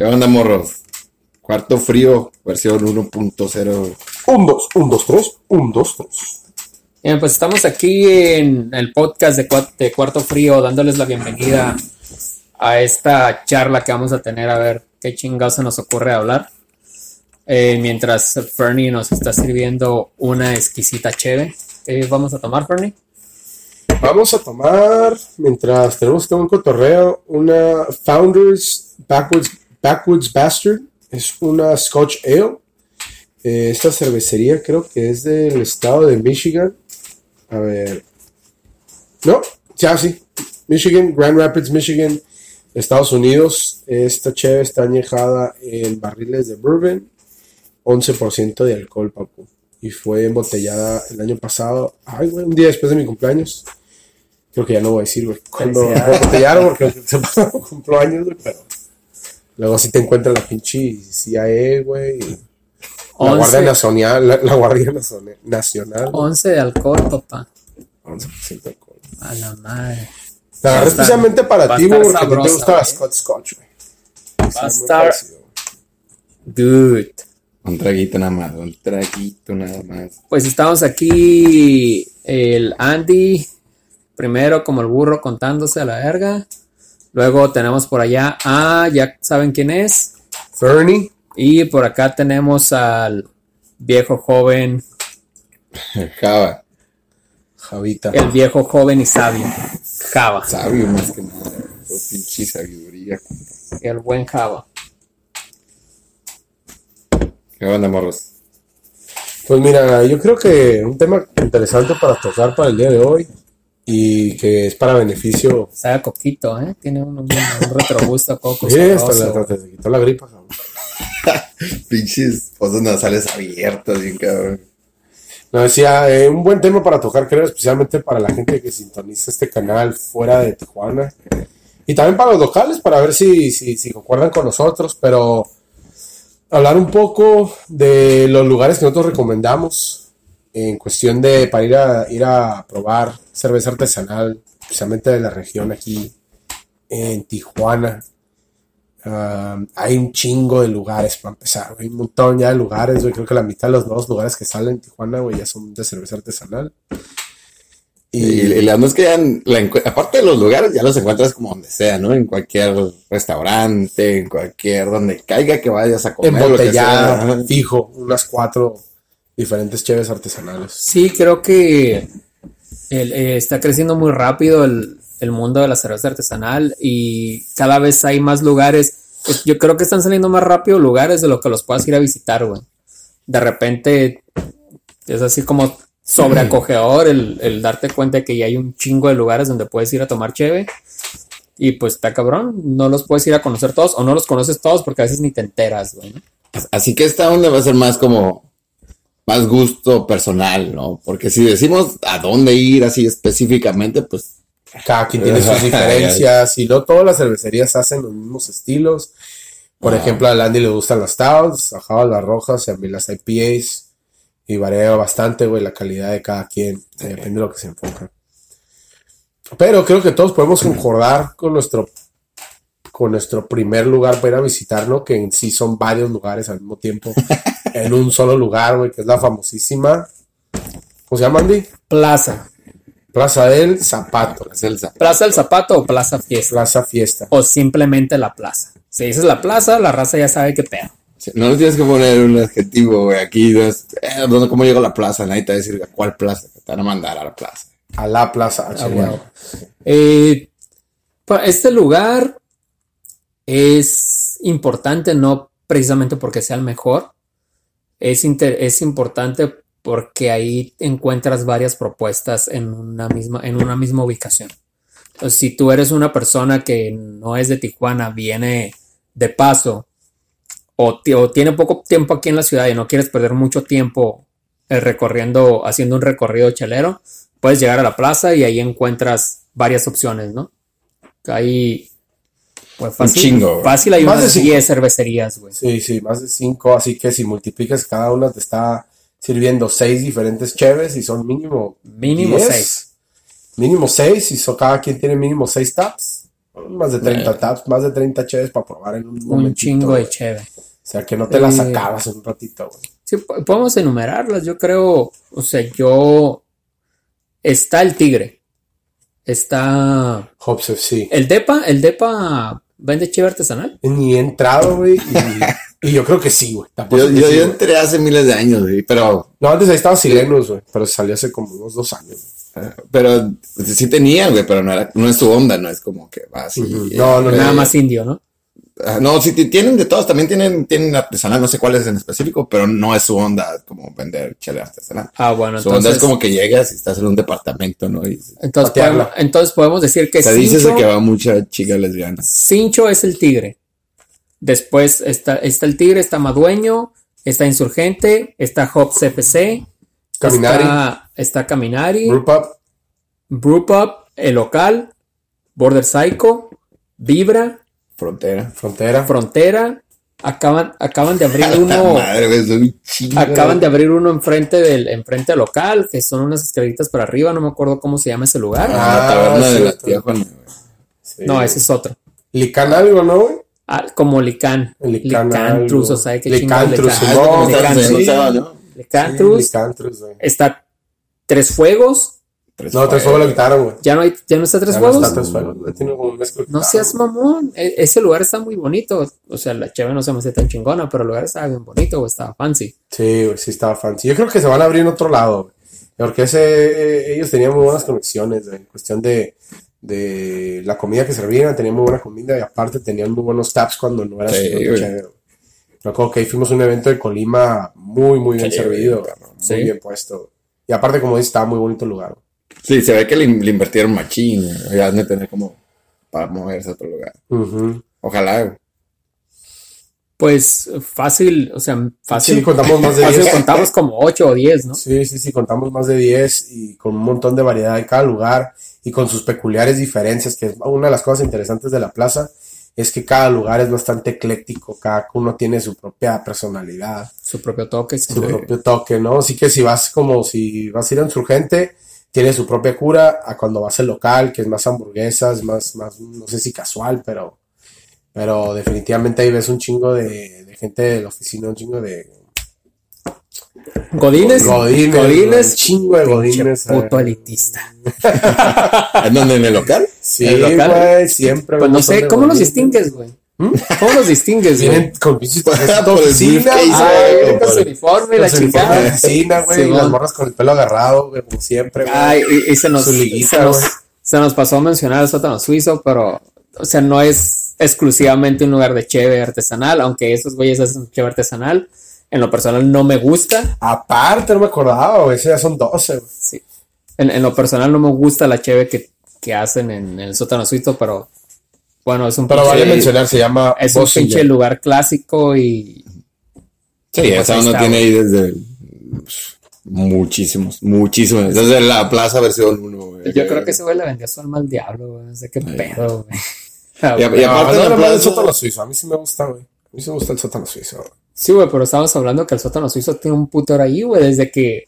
¿Qué onda, morros? Cuarto frío, versión 1.0. 1, 2, 1, 2, 3, 1, 2, 3. Bien, pues estamos aquí en el podcast de, Cua- de Cuarto Frío, dándoles la bienvenida a esta charla que vamos a tener, a ver qué chingados se nos ocurre hablar. Eh, mientras Fernie nos está sirviendo una exquisita cheve. ¿Qué vamos a tomar, Fernie? Vamos a tomar, mientras tenemos este un cotorreo, una Founders Backwoods, Backwoods Bastard. Es una Scotch Ale. Eh, esta cervecería creo que es del estado de Michigan. A ver. No, ya sí. Michigan, Grand Rapids, Michigan, Estados Unidos. Esta cheve está añejada en barriles de bourbon. 11% de alcohol, papu. Y fue embotellada el año pasado. Ay, güey, un día después de mi cumpleaños. Creo que ya no voy a decir, güey. Cuando me embotellaron, porque se pasó cumplo años, güey, pero. Luego sí te encuentras la pinche CIA, güey. La Guardia 11, Nacional, la, la Guardia Nacional. Nacional 11 de alcohol, papá. 11% de alcohol. A la madre. La agarré especialmente para ti, güey, porque a ti te sabrosa, gusta la güey. Scotch Scotch, güey. Va a estar good. Un traguito nada más, un traguito nada más. Pues estamos aquí, el Andy, primero como el burro contándose a la verga. Luego tenemos por allá a, ya saben quién es. Fernie. Y por acá tenemos al viejo joven, Java, Javita. el viejo joven y sabio, Java, sabio más que nada. Fue pinche sabiduría. el buen Java. ¿Qué onda, morros? Pues mira, yo creo que un tema interesante para tocar para el día de hoy y que es para beneficio. Sabe a coquito, ¿eh? Tiene un, un, un retrogusto a coco. Sí, hasta te quitó la gripa, cabrón. Pinches fosas nasales abiertas, bien cabrón. No, decía, eh, un buen tema para tocar, creo, especialmente para la gente que sintoniza este canal fuera de Tijuana. Y también para los locales, para ver si, si, si concuerdan con nosotros, pero hablar un poco de los lugares que nosotros recomendamos en cuestión de para ir a, ir a probar cerveza artesanal, especialmente de la región aquí en Tijuana. Hay un chingo de lugares para empezar, güey, un montón ya de lugares, güey. Creo que la mitad de los nuevos lugares que salen en Tijuana, güey, ya son de cerveza artesanal. Y, y la onda es que ya, la aparte de los lugares, ya los encuentras como donde sea, ¿no? En cualquier restaurante, en cualquier donde caiga que vayas a comer. lo que embotellada, sea. fijo, unas cuatro diferentes cheves artesanales. Sí, creo que el- eh, está creciendo muy rápido el, el mundo de la cerveza artesanal y cada vez hay más lugares. Pues yo creo que están saliendo más rápido lugares de lo que los puedas ir a visitar, güey. De repente es así como sobreacogedor el, el darte cuenta de que ya hay un chingo de lugares donde puedes ir a tomar cheve. Y pues está cabrón, no los puedes ir a conocer todos o no los conoces todos porque a veces ni te enteras, güey. ¿no? Así que esta onda va a ser más como más gusto personal, ¿no? Porque si decimos a dónde ir así específicamente, pues Cada quien tiene sus diferencias y no todas las cervecerías hacen los mismos estilos. Por Ah. ejemplo, a Landy le gustan las stouts, a Java las rojas y a mí las IPAs. Y varía bastante, güey, la calidad de cada quien. Depende de lo que se enfoca. Pero creo que todos podemos concordar con nuestro, con nuestro primer lugar para ir a visitar, ¿no? Que en sí son varios lugares al mismo tiempo. en un solo lugar, güey, que es la famosísima. ¿Cómo se llama, Andy? Plaza. Plaza del Zapato. Plaza del Zapato o Plaza Fiesta. Plaza Fiesta. o simplemente la plaza. Si dices la plaza, la raza ya sabe qué pedo. No le tienes que poner un adjetivo, güey. Aquí, es, eh, ¿dónde, ¿cómo llego a la plaza? Nadie te va a decir a cuál plaza. Te van a mandar a la plaza. A la plaza. Ah, bueno. Eh, este lugar es importante no precisamente porque sea el mejor, es, inter- es importante porque ahí encuentras varias propuestas en una misma, en una misma ubicación. Entonces, si tú eres una persona que no es de Tijuana, viene de paso o, o tiene poco tiempo aquí en la ciudad y no quieres perder mucho tiempo eh, recorriendo, haciendo un recorrido chelero, puedes llegar a la plaza y ahí encuentras varias opciones, ¿no? Ahí, pues fácil, chingo, güey. fácil hay Más de unas cinco. 10 cervecerías, güey. Sí, sí, más de cinco. Así que si multiplicas cada una, te está sirviendo seis diferentes cheves y son mínimo. Mínimo 10. seis. Mínimo seis y so, cada quien tiene mínimo seis taps. Más de 30 taps, más de 30 cheves para probar en un Un momentito, chingo de cheve. O sea, que no te las Eh, acabas en un ratito, güey. Sí, po- podemos enumerarlas, yo creo. O sea, yo. Está el tigre. Está. Hobbs FC. El Depa, el Depa vende cheve artesanal. Ni he entrado, güey. Y, y yo creo que sí, güey. Tampoco Yo, yo, sí, yo güey. entré hace miles de años, güey, pero, No, antes ahí estaba Silenus, güey. Pero salió hace como unos dos años. pero sí tenían, güey, pero no, era, no es su onda, no es como que va así. No, no, eh, Nada más indio, ¿no? Ah, No, sí, ti- tienen de todos, también tienen, tienen artesanal, no sé cuál es en específico, pero no es su onda como vender chile artesanal. Ah, bueno, su onda entonces. es como que llegas y estás en un departamento, ¿no? Y Entonces podemos, entonces podemos decir que se dice Cincho, que va mucha chica lesbiana. Cincho es el tigre. Después está, está el tigre, está Madueño, está Insurgente, está Hobbs FC, Caminari. está, está Caminari, Group Up. Brewpub, El Local, Border Psycho, Vibra, Frontera. Frontera. Frontera. Acaban, acaban de abrir uno. madre. Acaban de abrir uno enfrente del, enfrente del local, que son unas escaleritas para arriba, no me acuerdo cómo se llama ese lugar. Ah, la Ah, taberna de la tía güey. Sí. No, ese es otro. Lican algo, ¿no, güey? Ah, como Lican. Lican Licantrus, algo. o sea, qué Licantrus. Ah, No, que Licantrus. sí. ¿no? Licantrus. Sí, Licantrus, güey. Está Tres Fuegos. Tres No, tres fuegos lo quitaron, güey. Ya no hay, ya no está Tres Ya no Fuegos. está tres fuegos. güey. Tiene como un mes que lo No seas mamón. E- ese lugar está muy bonito. O sea, la cheve no se me hace tan chingona, pero el lugar estaba bien bonito, güey. Estaba fancy. Sí, güey, sí estaba fancy. Yo creo que se van a abrir en otro lado, güey. Porque ese, eh, ellos tenían muy buenas conexiones güey, en cuestión de, de la comida que servían, tenían muy buena comida y aparte tenían muy buenos taps cuando no era Sí. Me acuerdo que ahí fuimos a un evento de Colima muy, muy bien Sí, servido, Sí. muy bien puesto. Y aparte, como dices, estaba muy bonito el lugar. güey. Sí, se ve que le, le invirtieron machín. Ya han de tener como para moverse a otro lugar. Ujú. Ojalá, güey. Pues fácil, o sea, fácil. Sí, contamos más de fácil 10. contamos como 8 o 10, ¿no? Sí, sí, sí, contamos más de 10 y con un montón de variedad en cada lugar y con sus peculiares diferencias, que es una de las cosas interesantes de la plaza, es que cada lugar es bastante ecléctico, cada uno tiene su propia personalidad, Su propio toque. sí. su propio toque, ¿no? Así que si vas como si vas a ir a Insurgente, tiene su propia cura, a cuando vas al local, que es más hamburguesas, más, más, no sé si casual, pero, pero definitivamente ahí ves un chingo de, de gente de la oficina, un chingo de Godines. godines, Godines. chingo de godines. puto elitista. ¿En dónde? ¿En el local? Sí, güey, siempre. Pues no sé, ¿cómo los distingues, güey? ¿Cómo los distingues? Vienen con de Por oficina, güey, con uniforme, la chingada. oficina, güey, y Simón. las morras con el pelo agarrado, güey, como siempre, güey. Ay, y, se nos, se, nos, güey. se nos pasó a mencionar el sótano suizo, pero, o sea, no es exclusivamente un lugar de cheve artesanal, aunque esos güeyes hacen cheve artesanal. En lo personal no me gusta. Aparte, no me acordaba, güey, ya son 12, güey. Sí. En, en lo personal no me gusta la cheve que, que hacen en, el sótano suizo, pero bueno, es un Pero pinche- vale mencionar, se llama es un pinche lugar clásico y Sí, Pues esa uno está, tiene ahí desde pues, muchísimos, muchísimos. Desde la plaza versión 1, güey. yo creo que ese güey le vendió su alma al diablo, güey. No sé qué pedo, güey. Ah, Y a- güey. y aparte no, no, no, plaza- el sótano suizo, a mí sí me gusta, güey. A mí sí me gusta el sótano suizo. güey. Sí, güey, pero estamos hablando que el sótano suizo tiene un puto ahí, güey, desde que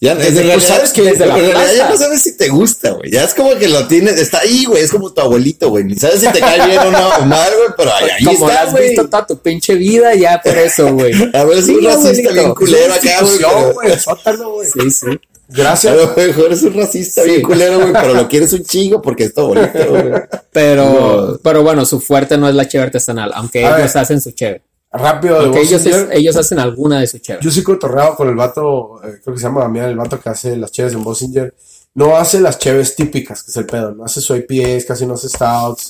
Ya, Desde- realidad, sabes que desde la realidad ya plaza. no sabes si te gusta, güey. Ya es como que lo tienes, está ahí, güey. Es como tu abuelito, güey. Ni sabes si te cae bien o no, o mal, güey, pero ahí, ahí como está, has güey. visto toda tu pinche vida, ya por eso, güey. A ver, es Sí, un racista bien culero acá, güey. Güey, el sótano, güey. Sí, sí. A Gracias. lo mejor es un racista Sí. bien culero, güey, pero lo quieres un chingo porque es tu abuelito, güey. Pero, No. pero bueno, su fuerte no es la cheve artesanal, aunque A ellos ver. hacen su cheve. Rápido de Aunque ellos, ellos hacen alguna de su cheve. Yo sí cotorreado con el vato, eh, creo que se llama Damián, el vato que hace las cheves en Bossinger. No hace las cheves típicas, que es el pedo. No hace su IPAs, casi no hace stouts.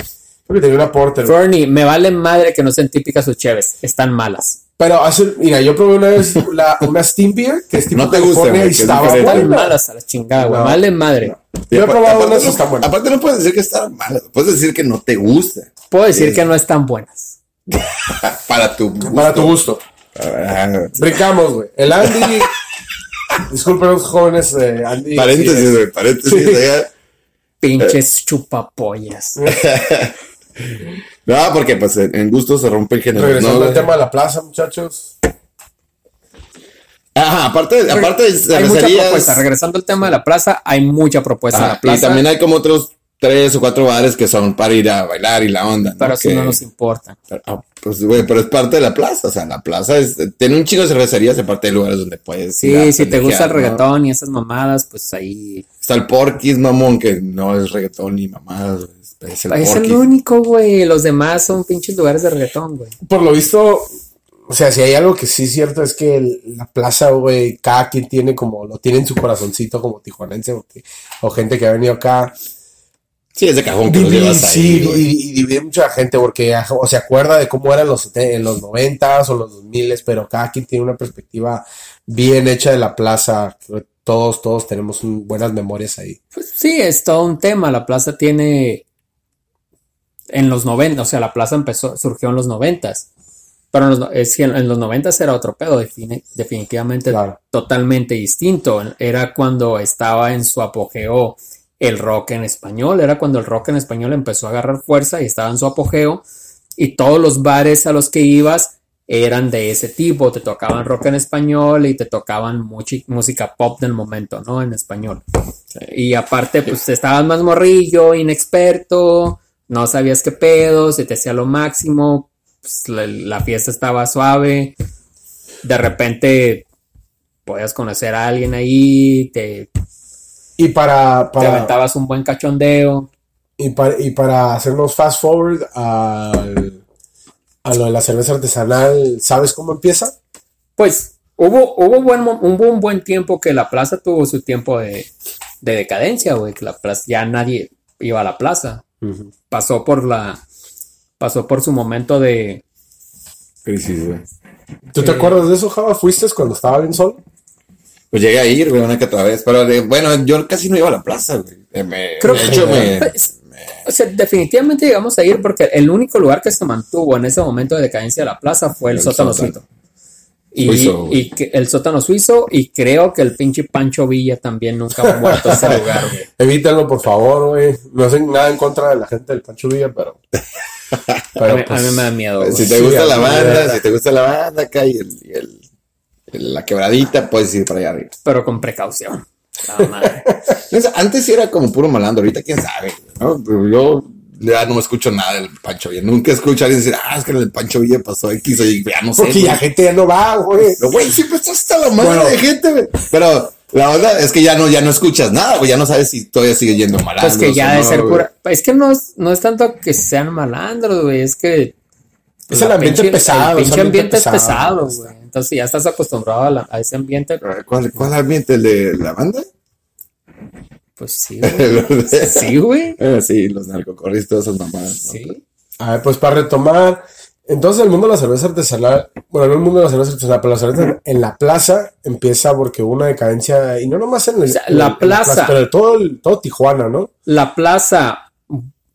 Creo que tenía una porter. Fernie, me vale madre que no sean típicas sus cheves, están malas. Pero hace, mira, yo probé una vez la, una Steam Beer, que es tipo No te gusta, y estaba. Están malas a la chingada, güey. No. Vale madre. Yo he probado unas y no- están buenas. Aparte no puedes decir que está mal, puedes decir que no te gusta. Puedo decir Sí. que no están buenas. Para tu gusto. Para tu gusto. Ah, Brincamos, güey. El Andy. Disculpen los jóvenes, eh, Andy. paréntesis, sí, güey, paréntesis. Sí. allá. Pinches chupapollas. No, porque pues en gusto se rompe el género. Regresando ¿no? al tema de la plaza, muchachos. Ajá, aparte, aparte de hay mucha propuesta. Regresando al tema de la plaza, hay mucha propuesta en la plaza. y también hay como otros tres o cuatro bares que son para ir a bailar y la onda. Pero eso Que- no nos importa. pero, ah, pues, güey, pero es parte de la plaza. O sea, la plaza es, tiene un chingo de cervecerías y aparte de lugares donde puedes. ir a Sí, si te gusta el reggaetón y esas mamadas, pues ahí. Está el Porky's, mamón, que no es reggaetón ni mamadas. Es el Es el único, güey. Los demás son pinches lugares de reggaetón, güey. Por lo visto, o sea, si hay algo que sí es cierto es que el- la plaza, güey, cada quien tiene como, lo tiene en su corazoncito como tijuanense o, o gente que ha venido acá. Sí, es de cajón que ahí. sí, güey. y, y divide mucha gente porque o se acuerda de cómo eran los, en los noventas o los dos miles, pero cada quien tiene una perspectiva bien hecha de la plaza. Todos, todos tenemos un- buenas memorias ahí. Pues sí, es todo un tema. La plaza tiene. En los 90, o sea, la plaza empezó, surgió en los 90. Pero en los, es que en, en los 90 era otro pedo, define- definitivamente Claro. totalmente distinto. Era cuando estaba en su apogeo el rock en español, era cuando el rock en español empezó a agarrar fuerza y estaba en su apogeo. Y todos los bares a los que ibas eran de ese tipo, te tocaban rock en español y te tocaban música pop del momento, ¿no? En español. Y aparte, pues estabas más morrillo, inexperto, no sabías qué pedo, se te hacía lo máximo, pues, la, la fiesta estaba suave, de repente podías conocer a alguien ahí, te, Y para, te aventabas un buen cachondeo. y para, y para hacernos fast forward al- a lo de la cerveza artesanal, ¿sabes cómo empieza? Pues hubo, hubo, buen, hubo un buen tiempo que la plaza tuvo su tiempo de, de decadencia, güey, que la plaza, ya nadie iba a la plaza. Pasó por la, pasó por su momento de, Crisis, güey. ¿Tú te acuerdas de eso, Java? ¿Fuiste cuando estaba bien solo? Pues llegué a ir, güey, una que otra vez. Pero de- bueno, yo casi no iba a la plaza, güey. Eh, me- Creo de que- me, Pues, O sea, definitivamente llegamos a ir porque el único lugar que se mantuvo en ese momento de decadencia de la plaza fue el, El sótano suizo. Y, Suizo, güey. y que- el sótano suizo, y creo que el pinche Pancho Villa también nunca ha muerto ese lugar, güey. Evítenlo, por favor, güey. No hacen nada en contra de la gente del Pancho Villa, pero. A mí, a pues, mí me da miedo, si te gusta la me banda, da- si te gusta la banda acá y, el, y el- la quebradita, puedes ir para allá arriba. pero con precaución. La madre. Antes sí era como puro malandro, ahorita quién sabe, ¿no? Yo ya no escucho nada del Pancho Villa. Nunca escucho a alguien decir, ah, es que el Pancho Villa pasó X, oye, ya no sé. Porque la gente ya no va, güey. Pero, güey, siempre está hasta la madre Bueno. de gente, güey. Pero la verdad es que ya no, ya no escuchas nada, güey. Ya no sabes si todavía sigue yendo malandro. Pues que ya debe ser pura. Es que no es, no es tanto que sean malandros, güey. Es que. Es el ambiente pinche- pesado, El es pinche ambiente ambiente es pesado, pesado, güey. Entonces ya estás acostumbrado a, la- a ese ambiente. ¿Cuál, ¿Cuál ambiente? ¿El de la banda? Pues sí, güey. Sí, güey. Eh, sí, los narcocorristas, todas esas mamadas. ¿no? Sí. A ver, pues para retomar. Entonces, el mundo de la cerveza artesanal, bueno, no el mundo de la cerveza artesanal, pero la cerveza en la plaza empieza porque hubo una decadencia, y no nomás en, el, sea, la el- en plaza. pero de todo, el- todo Tijuana, ¿no? La plaza.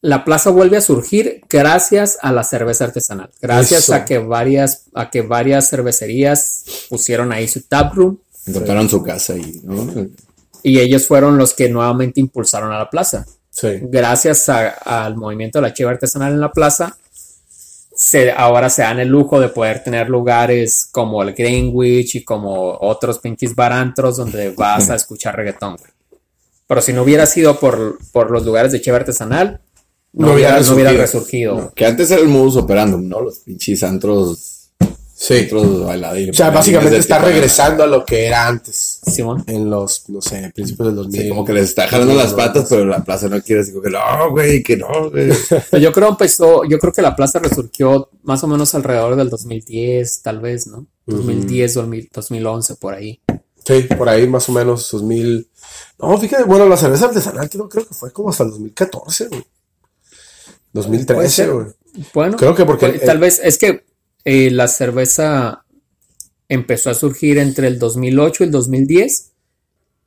La plaza vuelve a surgir gracias a la cerveza artesanal. Gracias Eso. a que varias, a que varias cervecerías pusieron ahí su taproom. Encontraron su casa y, ¿no? Y ellos fueron los que nuevamente impulsaron a la plaza. Sí. gracias a- al movimiento de la chiva artesanal en la plaza, se, ahora se dan el lujo de poder tener lugares como el Greenwich y como otros pinches barantros donde vas a escuchar reggaetón. Pero si no hubiera sido por, por los lugares de chiva artesanal, no, No hubiera, hubiera no hubiera resurgido. resurgido. Que antes era el modus operandum, ¿no? Los pinches antros, Sí. antros bailadines. O sea, básicamente está regresando a lo que era antes, Simón. en los, no sé, principios del 2000. Sí, como que les está jalando las patas, pero la plaza no quiere decir que no, güey, que no, güey. Pero yo creo empezó, yo creo que la plaza resurgió más o menos alrededor del 2010, tal vez, ¿no? 2010, 2000, 2011, por ahí. Sí, por ahí más o menos 2000. No, fíjate, bueno, la cerveza artesanal creo, creo que fue como hasta el 2014, güey. 2013, güey. Bueno, Creo que porque- pues, tal vez es que eh, la cerveza empezó a surgir entre el 2008 y el 2010.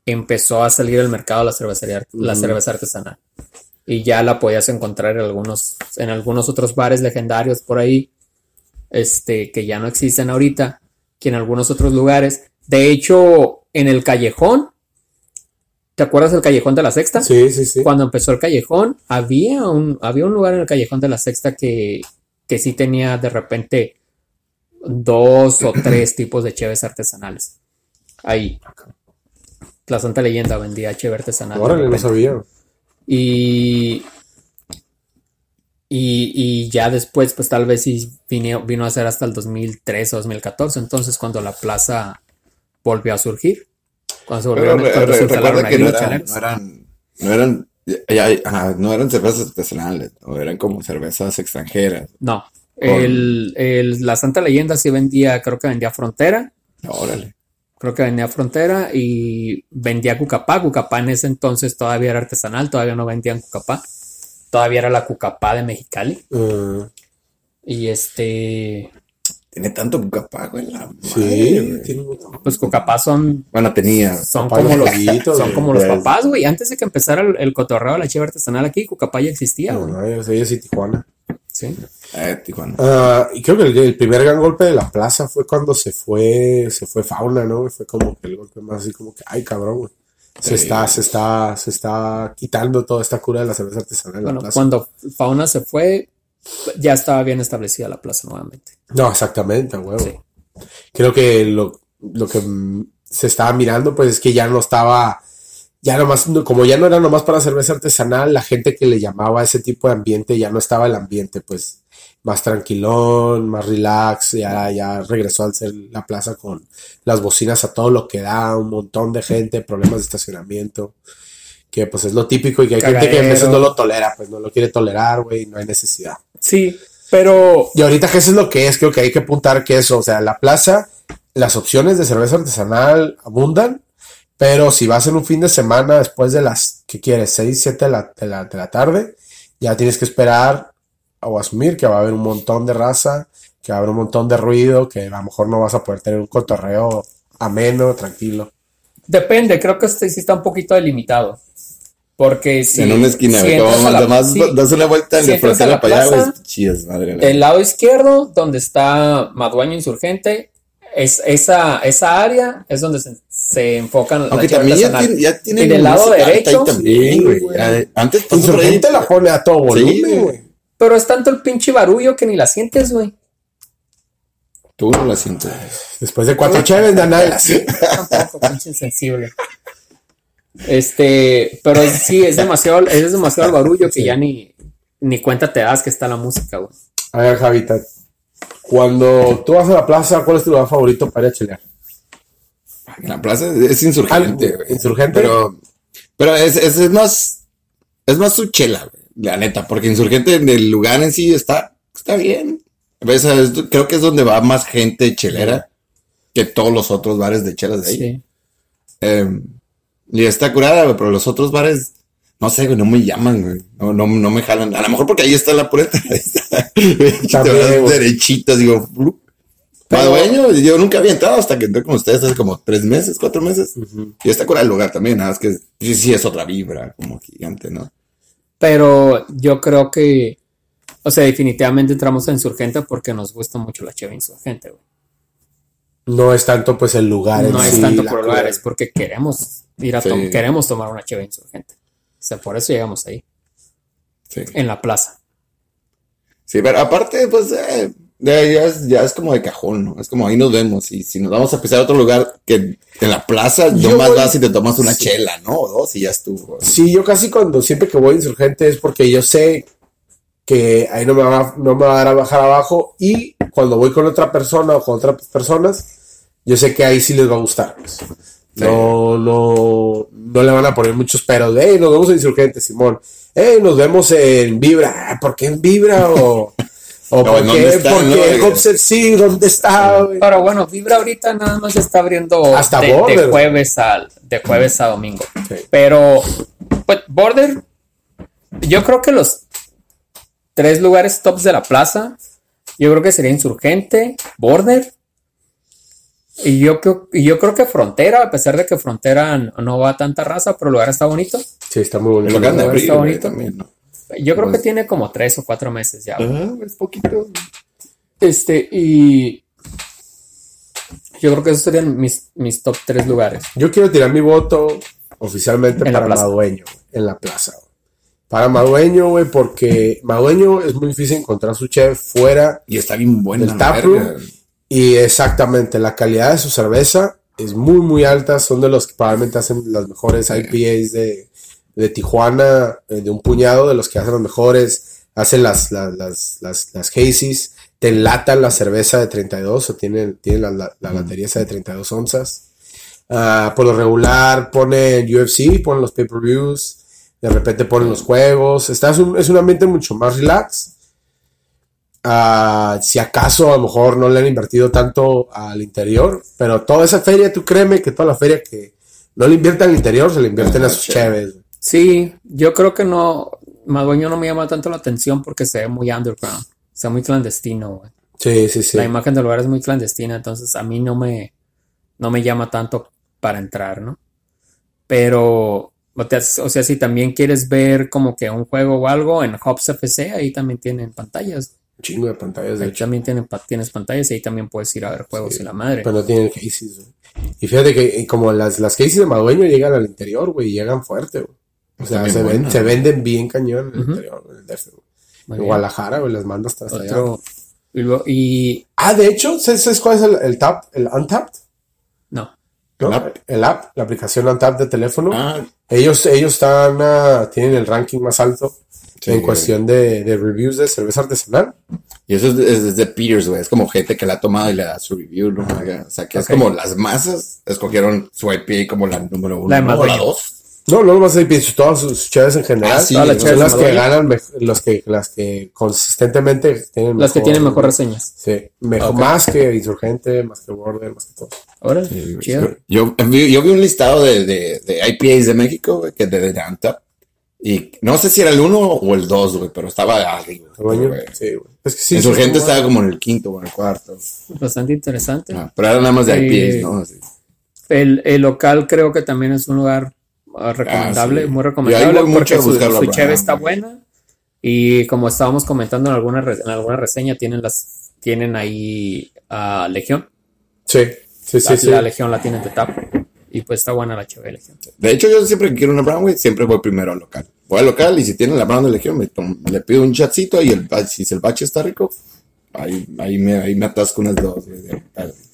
Empezó a salir al mercado la cervecería, la cerveza artesanal. Y ya la podías encontrar en algunos, en algunos otros bares legendarios por ahí, este, que ya no existen ahorita, que en algunos otros lugares. De hecho, en el callejón, ¿te acuerdas del callejón de la sexta? Sí, sí, sí. cuando empezó el callejón, había un, había un lugar en el callejón de la sexta que, que sí tenía de repente dos o tres tipos de cheves artesanales. Ahí. La Santa Leyenda vendía cheve artesanal. Órale, no sabía. Y, y, y ya después, pues tal vez sí vino, vino a ser hasta el 2013 o 2014, entonces cuando la plaza volvió a surgir. Cuando se volvieron re- cuando re- se instalaron recuerda que no eran, no eran, no eran, ya- ya- ajá, no eran cervezas artesanales, o eran como cervezas extranjeras. No. El, el- la Santa Leyenda sí vendía, creo que vendía Frontera, Órale. creo que vendía Frontera y vendía Cucapá. Cucapá en ese entonces todavía era artesanal, todavía no vendían Cucapá. Todavía era la Cucapá de Mexicali. Ah, Y este, Tiene tanto bucapago en la madre, sí, güey. tiene un pues Cucapá son, Bueno, tenía. son como los pollitos, son güey. como los papás, güey. Antes de que empezara el, el cotorreo de la chiva artesanal aquí, Cucapá ya existía, güey. No, yo soy de Tijuana. Sí. Eh, Tijuana. Ah, y creo que el, el primer gran golpe de la plaza fue cuando se fue, se fue Fauna, ¿no? Fue como que el golpe más así como que, ay cabrón, güey. Se Sí. está, se está, se está quitando toda esta cura de la cerveza artesanal en la Bueno, plaza. cuando Fauna se fue, ya estaba bien establecida la plaza nuevamente. No, exactamente, huevo. Sí. Creo que lo, lo que se estaba mirando, pues es que ya no estaba, ya nomás, no- como ya no era nomás para cerveza artesanal, la gente que le llamaba a ese tipo de ambiente ya no estaba el ambiente, pues más tranquilón, más relax, ya, ya regresó al ser la plaza con las bocinas a todo lo que da, un montón de gente, problemas de estacionamiento, que pues es lo típico y que hay gente que a veces no lo tolera, pues no lo quiere tolerar, güey, no hay necesidad. Sí, pero Y ahorita que eso es lo que es, creo que hay que apuntar que eso, o sea, la plaza, las opciones de cerveza artesanal abundan, pero si vas en un fin de semana después de las, ¿qué quieres? 6, 7 de la, de la, de la tarde, ya tienes que esperar o asumir que va a haber un montón de raza, que va a haber un montón de ruido, que a lo mejor no vas a poder tener un cotorreo ameno, tranquilo. depende, creo que este sí está un poquito delimitado. Porque si, en una esquina, si Como la- además sí, das una vuelta si de entras a frontera la para allá. Chías, madre. del lado izquierdo, donde está Madueño Insurgente, es, esa, esa área es donde se, se enfocan la Aunque también ya tiene, ya tiene Y del lado derecho, también, sí, güey. güey. Antes Insurgente la pone a todo volumen, güey. güey. Pero es tanto el pinche barullo que ni la sientes, güey. Tú no la sientes. Después de cuatro la siente. Tampoco, pinche insensible. Este, pero sí, es demasiado, es demasiado el barullo que ya ni, ni cuenta te das que está la música, güey. A ver, Javita, cuando tú vas a la plaza, ¿cuál es tu lugar favorito para ir a chelear? En la plaza es insurgente, Ah, güey. ¿insurgente? Pero, pero es, es, es más, es más su chela, güey. La neta, porque insurgente en el lugar en sí está, está bien. ¿Ves? Es- creo que es donde va más gente chelera que todos los otros bares de chelas de ahí. Sí. Eh, y está curada, güey, pero los otros bares, no sé, güey, no me llaman, güey. No, no, no me jalan. A lo mejor porque ahí está la pureta. Derechitas, digo, Madueño, yo nunca había entrado hasta que entré con ustedes hace como tres meses, cuatro meses. Y está curada el lugar también, nada más que sí, sí es otra vibra, como gigante, ¿no? Pero yo creo que, o sea, definitivamente entramos a Insurgente porque nos gusta mucho la cheve Insurgente, güey. No es tanto pues el lugar en No es sí, tanto por lugares, porque queremos ir a Sí. tom- queremos tomar una cheve Insurgente. O sea, por eso llegamos ahí, Sí. en la plaza. Sí, pero aparte, pues, eh, ya, ya es, ya es como de cajón, ¿no? Es como ahí nos vemos. Y si nos vamos a pisar a otro lugar que en la plaza, Yo nomás voy- vas y te tomas una Sí. chela, ¿no? O dos y ya estuvo. Sí, yo casi cuando siempre que voy a insurgente es porque yo sé que ahí no me va, no me va a dar a bajar abajo y cuando voy con otra persona o con otras personas, yo sé que ahí sí les va a gustar. pues. No, no, no le van a poner muchos peros. de, Hey, nos vemos en Insurgente, Simón. Hey, nos vemos en Vibra. Ah, ¿Por qué en Vibra? O, o No, ¿por ¿en qué, está, no? Hopser sí? ¿Dónde está? Pero bueno, Vibra ahorita nada más está abriendo Hasta de, Border. de jueves a, de jueves a domingo. Sí. Pero, pues, Border, yo creo que los tres lugares tops de la plaza, yo creo que sería Insurgente, Border, y yo, creo- y yo creo que Frontera, a pesar de que Frontera no, va a tanta raza, pero el lugar está bonito. Sí, está muy bonito. lo que han de Está bonito. también, ¿no? Yo creo que Pues- tiene como tres o cuatro meses ya. Ah, es poquito. Este, y yo creo que esos serían mis, mis top tres lugares. Yo quiero tirar mi voto oficialmente En para. Madueño, en la plaza. Para Madueño, güey, porque Madueño es muy difícil encontrar su chef fuera Y está bien buena El taproom. Y exactamente la calidad de su cerveza es muy, muy alta. Son de los que probablemente hacen las mejores IPAs de, de Tijuana, eh, de un puñado de los que hacen los mejores, hacen las, las, las, las, las Hazy's, te enlatan la cerveza de 32 o tienen, tienen la, la, la latería esa de 32 onzas. Ah, por lo regular ponen UFC, ponen los pay-per-views, de repente ponen los juegos. Está, es, un, es un ambiente mucho más relax. Ah, si acaso a lo mejor no le han invertido tanto al interior, pero toda esa feria, tú créeme que toda la feria que no le invierten al interior, se le invierten a sus sí. cheves. Sí, yo creo que no, Madueño no me llama tanto la atención porque se ve muy underground, se ve muy clandestino, güey. Sí, sí, sí. La imagen del lugar es muy clandestina, entonces a mí no me, no me llama tanto para entrar, ¿no? Pero, o sea, si también quieres ver como que un juego o algo en Hops FC, ahí también tienen pantallas. Un chingo de pantallas, de Ahí hecho. también tienen, pa- tienes pantallas y ahí también puedes ir a ver juegos y la madre. Pero no tienen cases, güey. Y fíjate que eh, como las, las cases de Madueño llegan al interior, güey, y llegan fuerte, güey. O sea, bien se, ven- se venden bien cañón en el interior, en el DF, güey. En. Guadalajara, güey, las manda hasta allá. Y, luego- y Ah, de hecho, ¿sabes cuál es el, el tap, el Untapped? no, ¿No? ¿El app? El app, la aplicación Untapped de teléfono. Ah, Ellos, ellos están, ah, tienen el ranking más alto Sí, en güey. cuestión de, de reviews de cerveza artesanal. y eso es de, es de Peters, güey. Es como gente que la ha tomado y le da su review, ¿no? O sea, que es Ok. como las masas escogieron su IPA como la número uno. La de ¿no? O la dos. No, no ahí pienso, todas sus chaves en general. Ah, sí, todas las chaves las Son que ganan, los que, las que consistentemente tienen las que tienen mejor reseñas. Sí, mejor, Ok. más que Insurgente, más que Border, más que todo. Ahora, Sí, chido. Yo, yo, vi, yo vi un listado de, de, de IPAs de México, güey, que de, de Antap. Y no sé si era el uno o el dos, güey, pero estaba arriba. Güey. sí, güey. Es que sí. Insurgente sí, estaba como en el quinto o en el cuarto. Bastante interesante. Ah, pero era nada más de Sí. IPAs, ¿no? El, el local creo que también es un lugar ah, recomendable, sí. muy recomendable porque a su, su cheve está buena y como estábamos comentando en alguna, re- en alguna reseña tienen las tienen ahí a Legión, Sí, sí, sí. la, sí. la Legión la tienen de tap y pues está buena la cheve de Legión. De hecho, yo siempre que quiero una Brown, güey, siempre voy primero al local. Voy al local y si tienen la Brown de Legión, me tomo- le pido un chatcito y el, si el bache está rico, ahí, ahí, me, ahí me atasco unas dos. güey, de-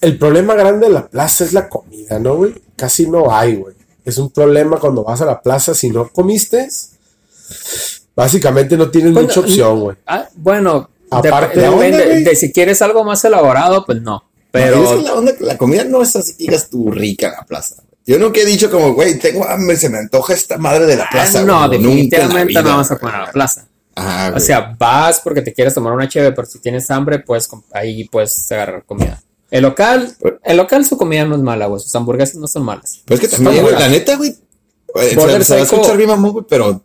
El problema grande de la plaza es la comida, ¿no, güey? Casi no hay, güey. Es un problema cuando vas a la plaza, si no comiste, básicamente no tienes Bueno, mucha opción, güey. Ah, bueno, Aparte- dep- ¿La onda, depende güey? de si quieres algo más elaborado, pues no. Pero la, onda la comida no es así digas tú rica en la plaza. Yo nunca he dicho como, güey, tengo hambre, se me antoja esta madre de la plaza. Ah, no, definitivamente vida, no vamos a comer a la plaza. Ajá, O güey. sea, vas porque te quieres tomar una cheve, pero si tienes hambre, pues ahí puedes agarrar comida. El local, el local su comida no es mala, güey. Sus hamburguesas no son malas. Pero es que también, güey, la neta, güey. Border Se, va a escuchar bien mamón, güey, pero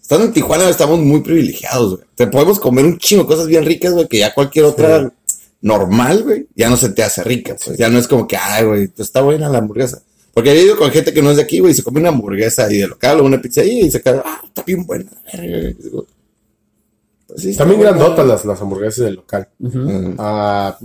estando en Tijuana estamos muy privilegiados, güey. Te podemos comer un chingo cosas bien ricas, güey, que ya cualquier otra normal, güey, ya no se te hace rica. Pues ya no es como que, ay, güey, está buena la hamburguesa. Porque he ido con gente que no es de aquí, güey, y se come una hamburguesa ahí de local o una pizzería y se queda, ah, está bien buena. verga", y pues sí, está Están bien buena. grandotas las, las hamburguesas del local. Ah,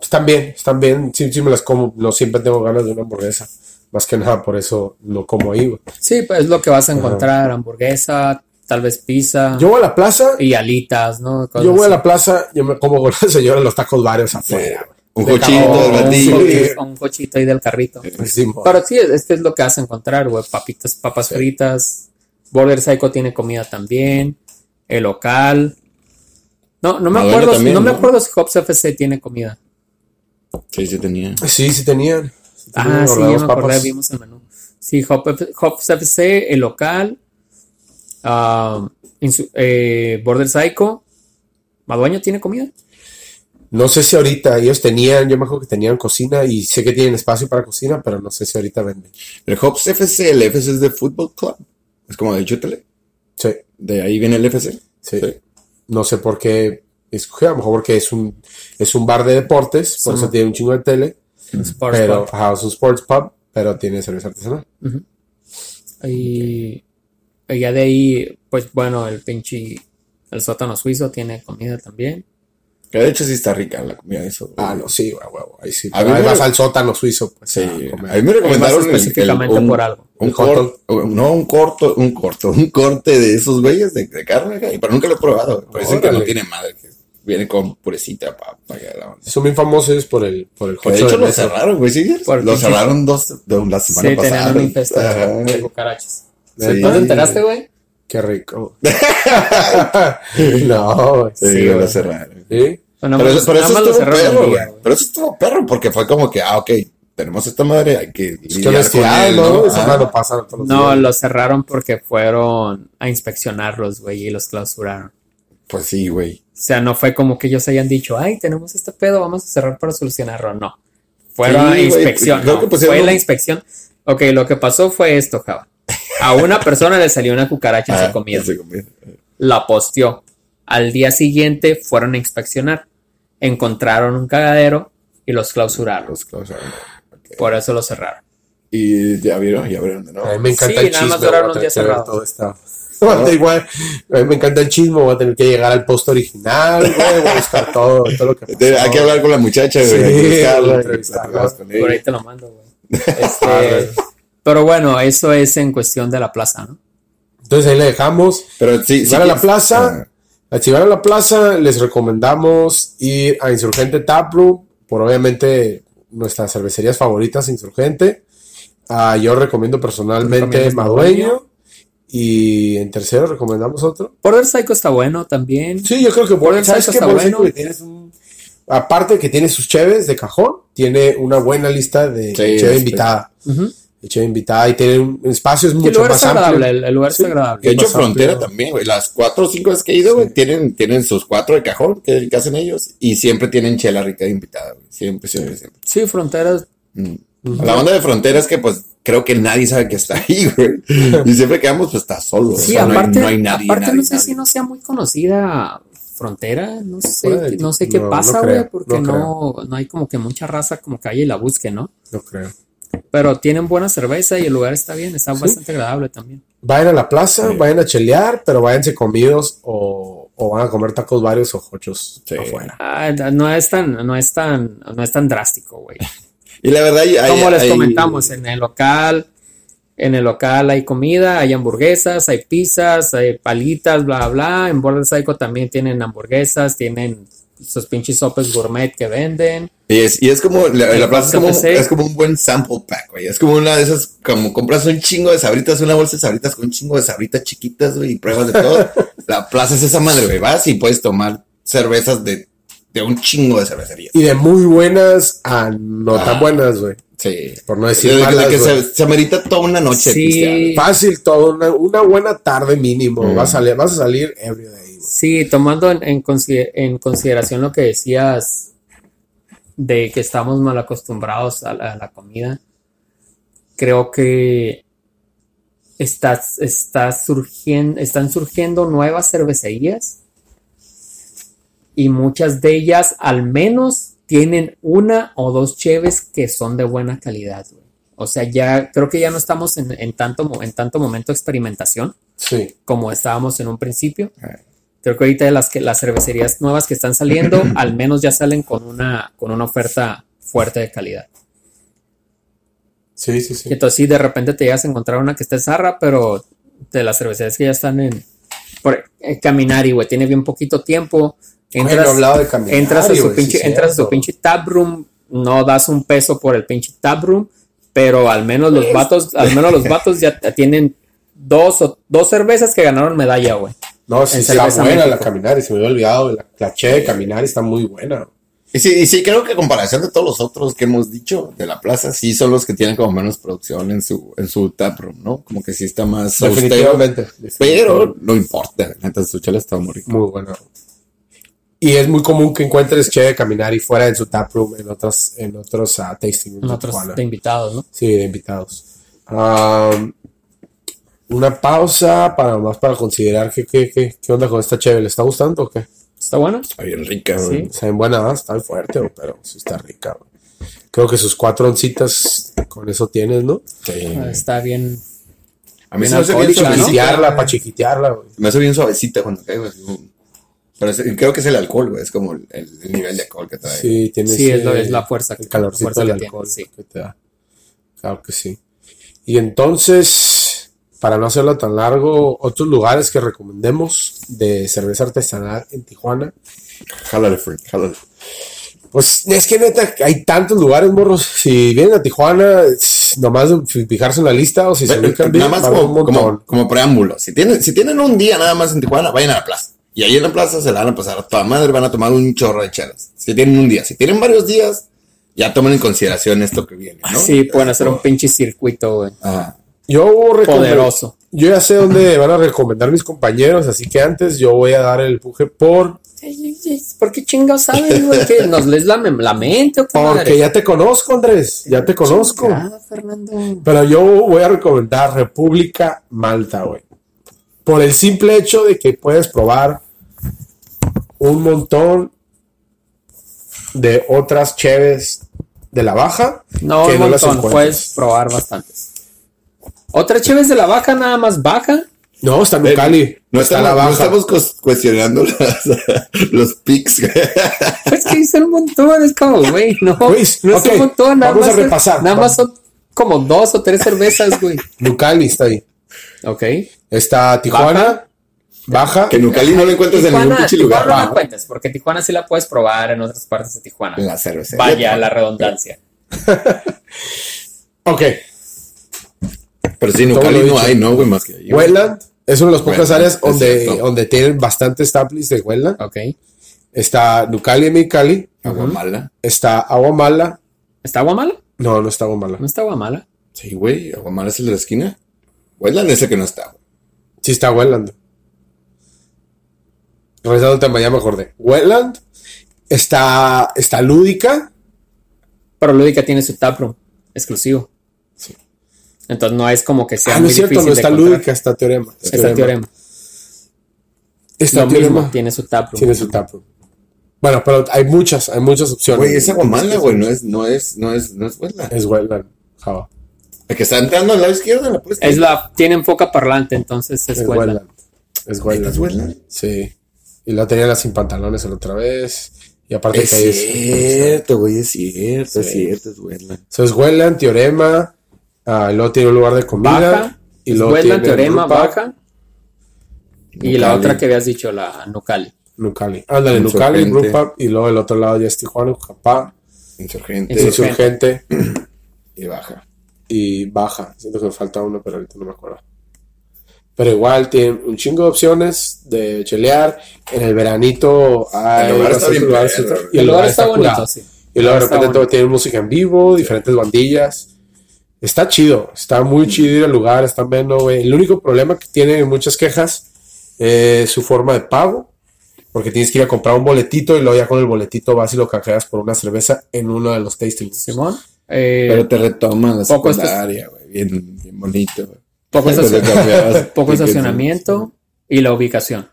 están bien, están bien. Sí, sí me las como. No siempre tengo ganas de una hamburguesa. Más que nada, por eso no como ahí, güey. Sí, pues es lo que vas a encontrar, hamburguesa, tal vez pizza Yo voy a la plaza, y alitas, ¿no? Cosas yo voy a la plaza, yo me como con la señora los tacos varios afuera. Un De cochito, el un, cochito, un cochito ahí del carrito. Pues sí, mo. Pero sí, es que es lo que vas a encontrar, güey. Papitas, papas fritas. Border Psycho tiene comida también. El local. No, no me acuerdo, también, no me acuerdo si Hops FC tiene comida. Sí, sí tenía. Sí, sí tenían. Sí tenían Ah, sí, horneados me acordé, vimos el menú. Sí, Hop- Hops FC, el local. Ah, eh, Border Psycho. ¿Madueño tiene comida? No sé si ahorita ellos tenían, yo me acuerdo que tenían cocina y sé que tienen espacio para cocina, pero no sé si ahorita venden. El Hops FC, el FC es de Football Club. Es como de Chútele. Sí, De ahí viene el FC. sí. No sé por qué escogí, a lo mejor porque es un, es un bar de deportes, por Sí. eso tiene un chingo de tele, Sports pero, Pub. ajá, es un sports pub, pero tiene cerveza artesanal. Y, y ya de ahí, pues bueno, el pinche. El sótano suizo tiene comida también. Que de hecho sí está rica la comida de eso. Ah, no, sí, güey, huevo, ahí sí. A mí me- además al sótano suizo, pues. Sí, a a mí me recomendaron el- específicamente el- un- por algo. Un corto, no, un corto, un corto, un corte de esos güeyes de, de carne, güey, pero nunca lo he probado. güey. Pero dicen que no Órale. tiene madre, que viene con purecita pa, pa que la onda. Son bien famosos por el, por el de hecho de lo cerraron, güey, ¿sí? Lo cerraron dos, de la semana Sí, pasada. tenían una infestación de cucarachas. Sí. ¿No te enteraste, güey? Qué rico. no, güey. Sí, Sí, lo cerraron. ¿Sí? Bueno, Pero, pues, eso- pero nada eso más lo estuvo cerraron perro, güey. Pero eso estuvo perro porque fue como que, ah, ok, tenemos esta madre, hay que Es lidiar con él, ¿no? Ah, pasa todos los No, días. lo cerraron porque fueron a inspeccionarlos, güey, y los clausuraron. Pues sí, güey. O sea, no fue como que ellos hayan dicho, ay, tenemos este pedo, vamos a cerrar para solucionarlo. No. Fueron Sí, a inspección. no, fue la inspección. Ok, lo que pasó fue esto, Java. A una persona le salió una cucaracha en Ah, comida. en su comida. La posteó. Al día siguiente fueron a inspeccionar. Encontraron un cagadero y los clausuraron. Los clausuraron. Por eso lo cerraron. Y ya vieron, ya vieron, ¿no? A mí me encanta Sí, el nada más chisme. duraron voy a unos días tener que ver cerrados. todo esto. Da igual. A mí me encanta el chisme, voy a tener que llegar al post original, güey, voy a buscar todo, todo lo que pasó. Hay que hablar con la muchacha, güey. Sí, Por ahí te lo mando, güey. Este, pero bueno, eso es en cuestión de la plaza, ¿no? Entonces ahí le dejamos. Pero sí, sí. Van a la que- plaza. Ah, A si van a la plaza, les recomendamos ir a Insurgente Taproom, por obviamente nuestras cervecerías favoritas, Insurgente. Ah, yo recomiendo personalmente ¿Recomiendas Madueño. Y en tercero recomendamos otro. Border Psycho está bueno también. Sí, yo creo que Border ¿sabes Psycho está Border bueno. Psycho tienes un- Aparte de que tiene sus cheves de cajón, tiene una buena lista de Sí, cheve invitada. Cheve invitada y tiene un espacios Y el mucho lugar más agradable, el, el lugar Sí. está agradable. De hecho, Frontera amplio. también, güey. Las cuatro o cinco veces que he ido, güey, tienen, tienen sus cuatro de cajón que, que hacen ellos. Y siempre tienen chela rica de invitada, güey. Siempre, siempre, siempre. Sí, fronteras. Mm. La onda de Frontera es que, pues, creo que nadie sabe que está ahí, güey. Y siempre que vamos, pues, está solo. Sí, o sea, no hay- aparte, no hay, nadie. aparte nadie, no sé nadie. si no sea muy conocida frontera, no sé, Puede, no sé qué no, pasa, porque no no, no hay como que mucha raza como que haya y la busque, ¿no? No creo. Pero tienen buena cerveza y el lugar está bien, está bastante agradable también. Vayan a la plaza, Sí. vayan a chelear, pero váyanse comidos o, o van a comer tacos varios o jochos Sí. afuera. Ah, no es tan, no es tan, no es tan drástico, güey. Y la verdad, hay- Como les hay- comentamos, en el local, en el local hay comida, hay hamburguesas, hay pizzas, hay palitas, bla, bla. En Border Psycho también tienen hamburguesas, tienen sus pinches sopes gourmet que venden. Y es, y es como, la, la plaza es como, es como un buen sample pack, güey. Es como una de esas, como compras un chingo de sabritas, una bolsa de sabritas con un chingo de sabritas chiquitas, güey, y pruebas de todo. la plaza es esa madre, güey. Vas y puedes tomar cervezas de, de un chingo de cervecerías. Y de muy buenas a no Ah. tan buenas, güey. Sí. Por no decir De, malas, que se, se amerita toda una noche Sí. Fácil, todo, una, una buena tarde mínimo. Mm. Vas, a salir, vas a salir ebrio de ahí, güey. Sí, tomando en, en consider- en consideración lo que decías de que estamos mal acostumbrados a la, a la comida, creo que está, está surgiendo, están surgiendo nuevas cervecerías y muchas de ellas al menos tienen una o dos cheves que son de buena calidad. güey. O sea, ya creo que ya no estamos en, en tanto, en tanto momento de experimentación Sí. como estábamos en un principio. Creo que ahorita de las que las cervecerías nuevas que están saliendo, al menos ya salen con una, con una oferta fuerte de calidad. Sí, sí, Y sí. entonces sí, de repente te llegas a encontrar una que esté zarra, pero de las cervecerías que ya están en por eh, Caminari, güey, tiene bien poquito tiempo. Entras, hablaba de Caminari, entras a su güey, sí, pinche, entras a su pinche tap room, no das un peso por el pinche tap room, pero al menos los vatos, al menos los vatos ya tienen dos o dos cervezas que ganaron medalla, güey. No, sí, está buena la. Caminari, se me había olvidado. La, la che de Caminari está muy buena. Y sí, y sí, creo que a comparación de todos los otros que hemos dicho de la plaza, sí son los que tienen como menos producción en su, en su taproom, ¿no? Como que sí está más austero. Definitivamente. Pero no importa, entonces su chela está muy rica. Muy buena. Y es muy común que encuentres che de Caminari fuera de su taproom en otros, en otros ah, tasting rooms En otros Tijuana. de invitados, ¿no? Sí, de invitados. Am, una pausa para más para considerar qué, qué, qué, qué onda con esta chévere. ¿Le está gustando o qué? ¿Está bueno? Está bien rica, güey. Sí. Está bien buena, ¿ah? está bien fuerte, pero sí está rica. Creo que sus cuatro oncitas con eso tienes, ¿no? Sí. Está bien. A mí bien se me hace bien. Chiquitearla, para chiquitearla, güey. Me hace bien suavecita cuando cae, güey. Pero es- creo que es el alcohol, güey. Es como el, el nivel de alcohol que trae. Sí, tiene Sí, es, es la fuerza. el calorcito fuerza del tiene, alcohol sí. que te da. Claro que sí. Y entonces, para no hacerlo tan largo, otros lugares que recomendemos de cerveza artesanal en Tijuana. Jálale, Frank, jálale. Pues es que neta, hay tantos lugares, morros. Si vienen a Tijuana, nomás fijarse en la lista o si se Pero, ubican bien, nada más como, un como, como preámbulo. Si tienen, si tienen un día nada más en Tijuana, vayan a la plaza. Y ahí en la plaza se la van a pasar a toda madre, van a tomar un chorro de chelas. Si tienen un día, si tienen varios días, ya tomen en consideración esto que viene, ¿no? Sí, pueden hacer un pinche circuito, güey. Ajá. Yo Poderoso. Yo ya sé dónde van a recomendar mis compañeros, así que antes yo voy a dar el empuje por ¿Por qué chingados sabes, güey? ¿Que ¿Nos lees la, la mente o qué porque madre? ya te conozco, Andrés, ya te conozco. Chingada, Fernando. Pero yo voy a recomendar República Malta, güey. Por el simple hecho de que puedes probar un montón de otras cheves de la baja. No, que un no las montón. encuentras. Puedes probar bastantes. Otra chévez de la baja, nada más baja. No, está en Cali. No está estamos, la no baja. estamos cos- cuestionando las- los pics. Pues que hice un montón, es como, güey, no. Güey, no es un montón, nada vamos a más. es- repasar. Nada más son como dos o tres cervezas, güey. Nucali está ahí. Ok. Está Tijuana, baja. que en Ucali no lo encuentras en ningún pinche Tijuana lugar. no la cuentes, porque Tijuana sí la puedes probar en otras partes de Tijuana. La cervecería. Vaya la redundancia. Ok. Pero sí, en Ucali lo no hay, ¿no, güey? Más que ahí. Wetland es una de las pocas áreas donde, donde tienen bastantes taplis de Wetland. Ok. Está Nucali y Mexicali. Agua mala. Está Aguamala. ¿Está Guamala? No, no está Aguamala. No está Guamala. Sí, güey. Agua mala es el de la esquina. Wetland es el que no está, güey. Sí está Wetland. Regresando tema, ya me acordé. Wetland. Está, está Lúdica. Pero Lúdica tiene su taproom exclusivo. Entonces no es como que sea Ah, no muy es cierto, difícil no está. Lúdica, está Teorema. Está Teorema. Está Lo Teorema. mismo, tiene su taproom. Tiene su taproom. Bueno, pero hay muchas, hay muchas opciones. Güey, es agua mala, güey. No es, no es, no es, no es Wetland. Es Wetland. Java. El que está entrando al lado izquierdo, la puedes Es la, tienen poca parlante, entonces es, Es Wetland. Wetland. Es Wetland. ¿Es Wetland? Sí. Y la tenía las sin pantalones la otra vez. Y aparte Es que ahí es. cierto, güey, es cierto, es cierto, es Wetland. Eso es Wetland, Teorema. Ah, y luego tiene un lugar de comida. Baja, Y luego Wetland, tiene Teorema, Rupa, Baja. Y la otra que habías dicho, la Nucali. Nucali. Ándale. Nucali, Rupa. Y luego el otro lado ya es Tijuana, Ucapá, Insurgente Insurgente. Insurgente y baja. y Baja. Siento que me falta uno, pero ahorita no me acuerdo. Pero igual tienen un chingo de opciones de chelear. En el veranito hay El lugar está bien lugares. y El lugar está bonito, sí. Y luego de repente todo tiene música en vivo, diferentes bandillas. Está chido, está muy chido ir al lugar, está ameno, güey. El único problema que tiene muchas quejas es su forma de pago, porque tienes que ir a comprar un boletito y luego ya con el boletito vas y lo canjeas por una cerveza en uno de los tastings. Simón. Eh, Pero te retoman la poco secundaria, güey. Bien, bien bonito, güey. poco, estacionamiento y la ubicación.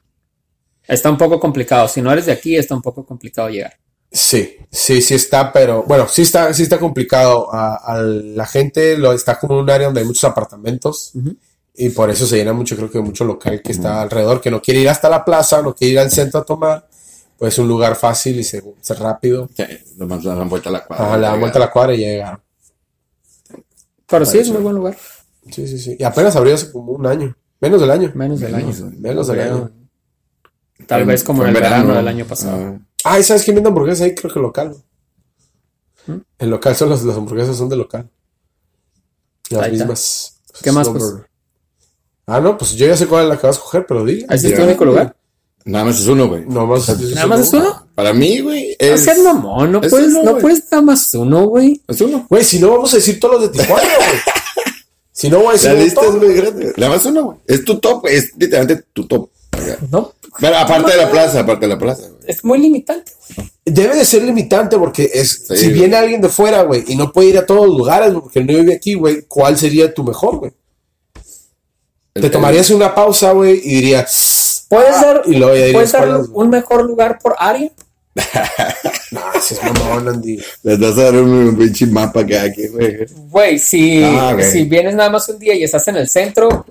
Está un poco complicado. Si no eres de aquí, está un poco complicado llegar. Sí, sí, sí está, pero bueno, sí está, sí está complicado. A, a la gente lo está como en un área donde hay muchos apartamentos y por eso se llena mucho, creo que mucho local que está alrededor, que no quiere ir hasta la plaza, no quiere ir al centro a tomar, pues es un lugar fácil y se, se rápido. Sí, nomás le dan vuelta a la cuadra. Ajá, le dan vuelta a la cuadra y llega. Pero sí es muy buen lugar. Sí, sí, sí. Y apenas abrió hace como un año, menos del año. Menos del año. Menos del año. Tal vez como en el verano del año pasado. Ah, Ah, ¿y sabes quién vende hamburguesas ahí? Creo que local. ¿Mm? El local son las, las hamburguesas son de local. Las Ahí está. mismas. ¿Qué más, pues? Ah, no, pues yo ya sé cuál es la que vas a coger, pero di. ¿Ese es tu único lugar? Nada más es uno, güey. No más. ¿Nada más es uno? Para mí, güey, es, seas mamón, no es puedes, uno, no puedes nada más uno, güey. es uno. Güey, si no vamos a decir todos los de Tijuana, güey. si no voy a decir La lista es montón. muy grande. Nada más uno, güey. Es tu top, es literalmente tu top. No, Pero aparte de la plaza, aparte de la plaza, güey. es muy limitante. Debe de ser limitante porque es Sí, si güey. viene alguien de fuera, güey, y no puede ir a todos los lugares porque no vive aquí, güey, ¿cuál sería tu mejor, güey? Te El- tomarías una pausa, güey, y dirías, ¿Puedes ah, dar, y luego ya ¿puedes dirías, dar ¿cuál es, güey? un mejor lugar por área? No, si es mamón, Andy. Les vas a dar un, pinche mapa que hay aquí, güey. Güey, si, Ah, ok. si vienes nada más un día y estás en el centro,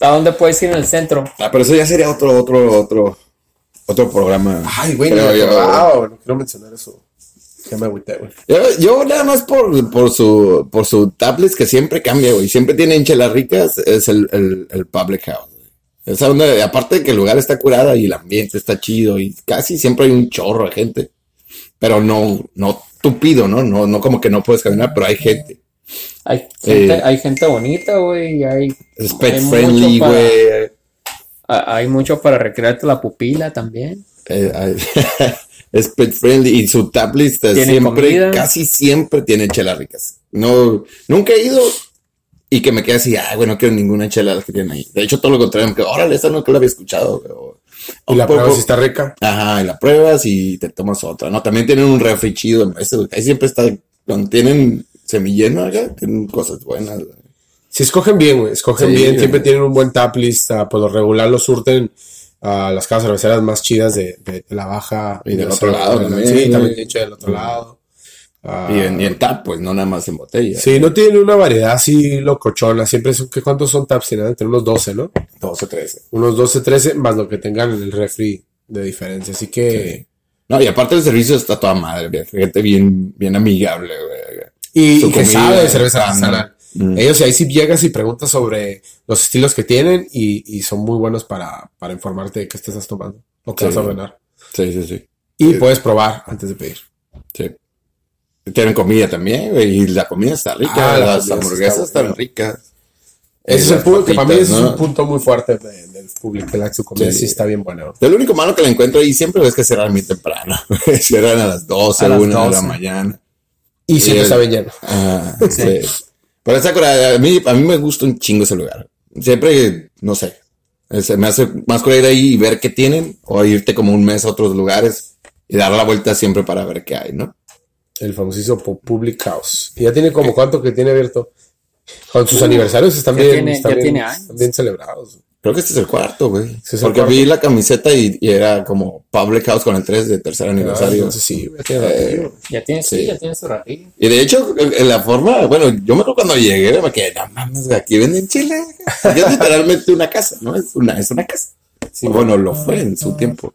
¿a dónde puedes ir en el centro? Ah, pero eso ya sería otro, otro, otro, otro programa. Ay, güey, no güey, no quiero mencionar eso. Ya me agüité, güey. Yo, yo nada más por, por su por su tablets que siempre cambia, güey. Siempre tienen chelas ricas, es el, el, el public house, güey. Esa donde, aparte de que el lugar está curada y el ambiente está chido y casi siempre hay un chorro de gente. Pero no, no tupido, ¿no? No, no como que no puedes caminar, pero hay gente. Hay gente, Eh. hay gente bonita, güey, y hay, Es pet Hay friendly, mucho para- güey. hay mucho para recrearte la pupila también. Eh, es pet friendly y su tap list Tiene siempre, comida. casi siempre tiene chelas ricas. No, nunca he ido y que me quede así, ay, bueno, no quiero ninguna chela de las que tienen ahí. De hecho, todo lo contrario, me quedo, órale, esta nunca la había escuchado. güey", Y la poco- prueba si está rica. Ajá, y la pruebas y te tomas otra. No, también tienen un refri chido. ese, ahí siempre está, cuando tienen semilleno acá, tienen cosas buenas. güey. Si escogen bien, güey, escogen Sí, bien, güey. siempre tienen un buen tap list, ah, por lo regular lo surten a las casas cerveceras más chidas de, de- de la baja. Y del de otro la- lado también, Sí, también hecho del otro lado. Ah, Y, en, y en tap, pues, no nada más en botella. Sí, no tienen una variedad así locochona, siempre son, ¿qué, ¿cuántos son taps? Tienen entre unos 12, ¿no? 12 o 13. Unos 12, 13, más lo que tengan en el refri de diferencia, así que... No, y aparte el servicio está toda madre, gente bien, bien amigable, güey. Y, y que sabe de cerveza artesanal. Mm. Ellos ahí sí llegas y preguntas sobre los estilos que tienen y, y son muy buenos para, para informarte de qué te estás tomando, lo que Sí. vas a ordenar. Sí, sí, sí. Y Sí. puedes probar antes de pedir. sí. Tienen comida también, y la comida está rica. Ah, la las hamburguesas está están ricas. Ese es el punto, que para mí es un punto muy fuerte de- del público, que la su comida Sí. sí está bien buena. Lo único malo que le encuentro ahí siempre es que cerran muy temprano. Cierran a las 12, A las 1 de la 12. mañana. Y siempre el- está bien lleno. Ah, sí. Pero esa cura, a mí, a mí me gusta un chingo ese lugar. Siempre, no sé, se me hace más cura ir ahí y ver qué tienen o irte como un mes a otros lugares y dar la vuelta siempre para ver qué hay, ¿no? El famosísimo Pu- Public House. Y ya tiene como cuánto que tiene abierto. Con sus aniversarios están ya bien, tiene- están ya bien- tiene años. están bien celebrados. Creo que este es el cuarto, güey. Este Porque cuarto. vi la camiseta y, y era como Public House con el 3 de tercer Ah, aniversario. entonces sí, ya tiene Eh, ratillo. Ya tiene, sí, ya tiene su ratillo. Y de hecho, en la forma, bueno, yo me acuerdo cuando llegué, me quedé, no mames, güey, aquí venden chile. Y es literalmente una casa, ¿no? Es una, es una casa. Sí, bueno, lo fue en su tiempo.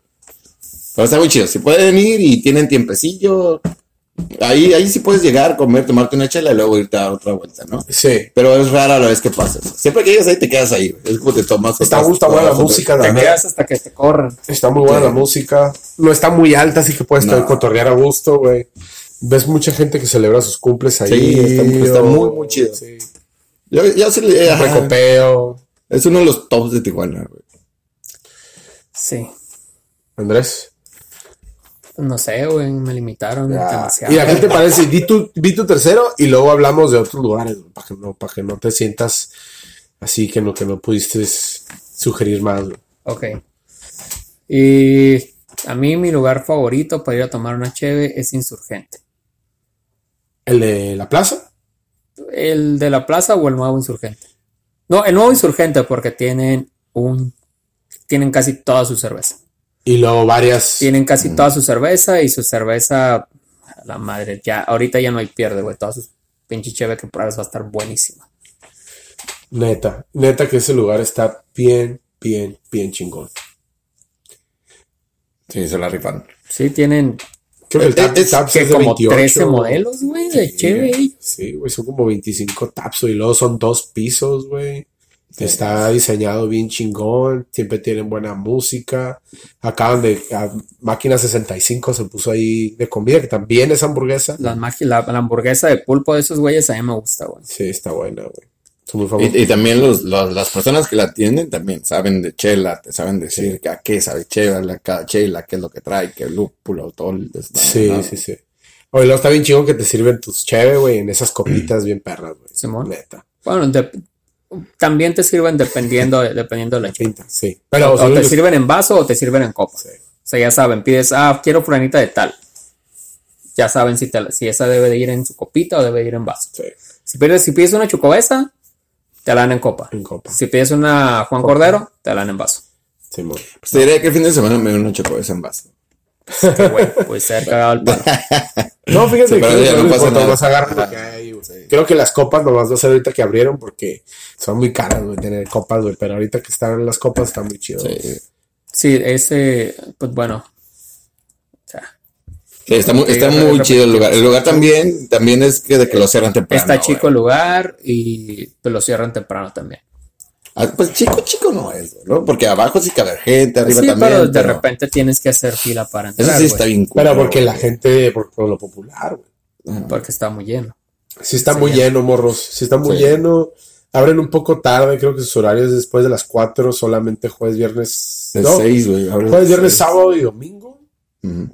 Pero está muy chido. Si pueden ir y tienen tiempecillo, ahí, ahí sí puedes llegar, comer, tomarte una chela y luego irte a otra vuelta, ¿no? Sí. Pero es rara la vez que pases. Siempre que llegas ahí te quedas ahí. Es como te tomas. Está, está buena la música Te quedas hasta que te corran. Está muy buena Sí. la música. No está muy alta, así que puedes No. cotorrear a gusto, güey. Ves mucha gente que celebra sus cumples ahí. Sí, está- muy, muy chido. Sí. Yo, yo sí le-. Recopeo. Es uno de los tops de Tijuana, güey. Sí. Andrés. No sé, güey, me limitaron demasiado. Mira, ¿qué te parece? Di tu, di tu tercero y luego hablamos de otros lugares, para que no, para que no te sientas así que no, que no pudiste sugerir más. güey. Ok. Y a mí mi lugar favorito para ir a tomar una cheve es Insurgente. ¿El de la plaza? ¿El de la plaza o el nuevo Insurgente? No, el nuevo Insurgente porque tienen un... Tienen casi toda su cerveza. Y luego varias. Tienen casi toda su cerveza y su cerveza... La madre, ya, ahorita ya no hay pierde, güey. Toda su pinche cheve que pruebas va a estar buenísima. Neta, neta que ese lugar está bien, bien, bien chingón. Sí, se la rifan. Sí, tienen Creo que el tap, es taps que es de como 28. 13 modelos, güey, de cheve. ellos. Sí, güey, son como 25 taps, güey, y luego son dos pisos, güey. Está diseñado bien chingón, siempre tienen buena música. Acaban de, a Máquina 65 se puso ahí de comida, que también es hamburguesa. Las magi- la, la hamburguesa de pulpo de esos güeyes a mí me gusta, güey. Sí, está buena, güey. Y, y también los, los- las personas que la atienden también saben de chela, te saben decir que a qué sabe chela, la- cada chela, qué es lo que trae, qué lúpulo, todo el Sí, ¿no? sí, sí. Oye, luego está bien chingón que te sirven tus cheve, güey, en esas copitas bien perras, güey. Simón. Neta. Bueno, de- también te sirven dependiendo, de- dependiendo de la. Pinta, sí. Pero o te sirven en vaso o te sirven en copa. Sí. O sea, ya saben, pides, ah, quiero fulanita de tal. Ya saben si, te si esa debe de ir en su copita o debe ir en vaso. Sí, Si pides, si pides una chocobesa, te la dan en copa. en copa. Si pides una Juan Cordero, te la dan en vaso. Simón. Pues te diré que el fin de semana me dio una chocolate en vaso. Que, güey, puede ser cagado el palo. No, fíjate Sí, que ya no no pasa nada. más agarra lo que hay. Creo que las copas nomás no sé ahorita que abrieron porque son muy caras, güey, tener copas, güey. Pero ahorita que están las copas están muy chidos. Sí. Sí, ese, pues bueno. O sea, Sí, está muy, está chido el lugar. El lugar también, también es que de que lo cierran temprano. está chico güey. el lugar y pues, lo cierran temprano también. Ah, pues chico, chico no es, ¿no? Porque abajo sí cabe gente, arriba Sí, también. pero de pero repente tienes que hacer fila para entrar, Eso sí está güey, bien Pero porque la gente, por, por lo popular, güey. porque está muy lleno. Sí está Sí, muy lleno, morros. Sí está muy Sí. lleno. Abren un poco tarde, creo que sus horarios después de las 4, solamente jueves, viernes. De no, seis, güey. abren jueves, viernes, seis. sábado y domingo,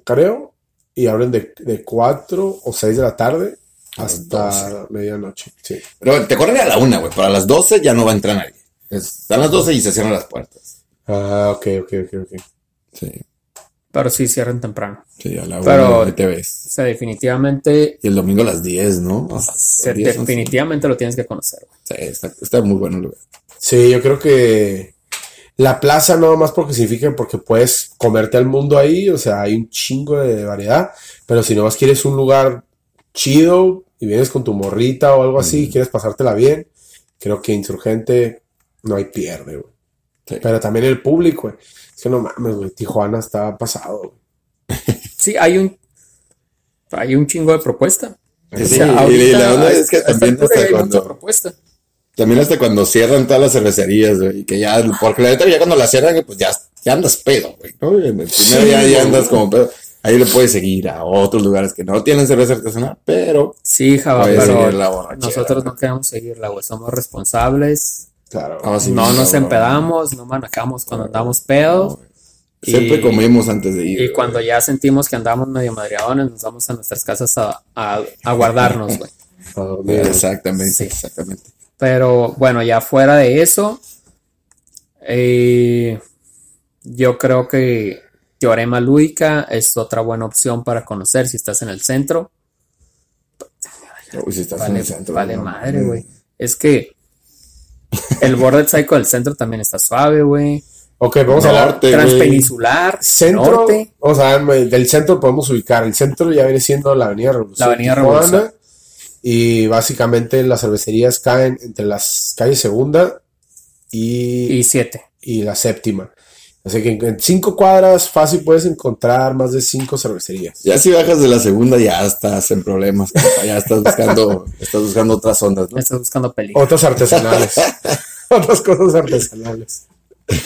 creo. Y abren de, de 4 o 6 de la tarde hasta medianoche. Sí. Pero te corren a la una, güey. Para las 12 ya no va a entrar nadie. Es- Están las 12 y se cierran las puertas. Ah, ok, ok, ok, ok. Sí, Pero sí cierran temprano. sí, a la Pero- una ahí te ves. O sea, definitivamente, Y el domingo a las 10, ¿no? A las se- 10, 11. definitivamente lo tienes que conocer. güey. Sí, está, está muy bueno el lugar. Sí, yo creo que la plaza no más porque significa porque puedes comerte al mundo ahí, o sea, hay un chingo de variedad, pero si nomás quieres un lugar chido y vienes con tu morrita o algo así, y quieres pasártela bien, creo que Insurgente no hay pierde, güey. Sí. Pero también el público, güey. Es que no mames, güey, Tijuana está pasado, güey. Sí, hay un, hay un chingo de propuesta. Sí, O sea, y- y ahorita, la onda a es que esta también hasta hay mucha cuando, propuesta. también hasta cuando cierran todas las cervecerías, güey, y que ya, porque la neta ya cuando la cierran, pues ya, ya andas pedo, güey, ¿no? En el primer Sí, día ya güey. andas como pedo. Ahí le puedes seguir a otros lugares que no tienen cerveza artesanal, pero Sí, Java, pero nosotros no queremos seguirla, güey. Somos responsables. Claro. Ah, sí, no nos empedamos, no manacamos cuando andamos pedos. Siempre Y- comemos antes de ir. Y cuando ya sentimos que andamos medio madreadones, nos vamos a nuestras casas a, a, a guardarnos, güey. Güey. Exactamente, Sí. exactamente. Pero bueno, ya fuera de eso, eh, yo creo que Teorema Lúdica es otra buena opción para conocer si estás en el centro. Uy, si estás en Vale, el centro. vale no, madre, güey. Es que el borde psycho del centro también está suave, güey. Ok, vamos a hablar. Norte. Transpeninsular, Centro, norte. o sea, me- del centro podemos ubicar. El centro ya viene siendo la Avenida Revolución. La Avenida Tijuana, Revolución. Y básicamente las cervecerías caen entre las calles segunda y, Y siete. y la séptima. Así que en, cinco cuadras fácil puedes encontrar más de cinco cervecerías. Ya si bajas de la segunda ya estás en problemas, ya estás buscando, estás buscando otras ondas, ¿no? Estás buscando peligro. Otras artesanales. Otras cosas artesanales.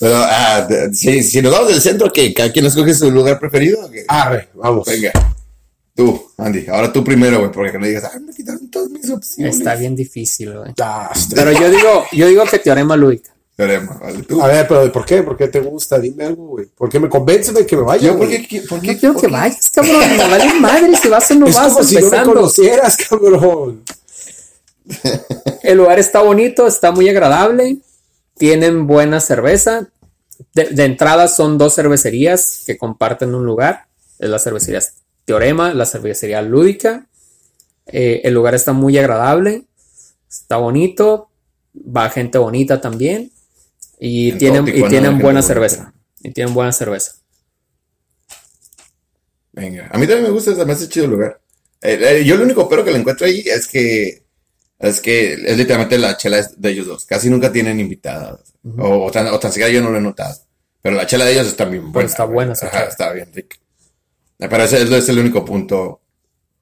Pero, ah, si, si nos vamos del centro, que cada quien escoge su lugar preferido. ¿o qué? Arre, vamos. Venga. Tú, Andy, ahora tú primero, güey, porque no digas, ah, me quitaron todas mis opciones. Está bien difícil, güey. Ah, Pero yo digo, yo digo que Teorema Lúdica. Teorema, vale, tú. A ver, pero ¿por qué? ¿Por qué te gusta? Dime algo, güey. ¿Por qué me convence de que me vaya? Yo, ¿por güey? qué? ¿Por No qué? quiero por que qué? vayas, cabrón. Me vale madre si vas o no Es vas como si no me conocieras, cabrón. El lugar está bonito, está muy agradable. Tienen buena cerveza. De, de entrada son dos cervecerías que comparten un lugar. Es la cervecería Teorema, la cervecería Lúdica. Eh, el lugar está muy agradable. Está bonito. Va gente bonita también. Y En tienen, y tienen buena bonita. cerveza. Y tienen buena cerveza. Venga, a mí también me gusta, me hace chido el lugar. Eh, eh, yo lo único pero que le encuentro ahí es que es que es literalmente la chela es de ellos dos. Casi nunca tienen invitadas. o, o tan, o tan siquiera yo no lo he notado. Pero la chela de ellos está bien buena. está güey. buena esa Ajá, está bien rica. Pero ese, ese es el único punto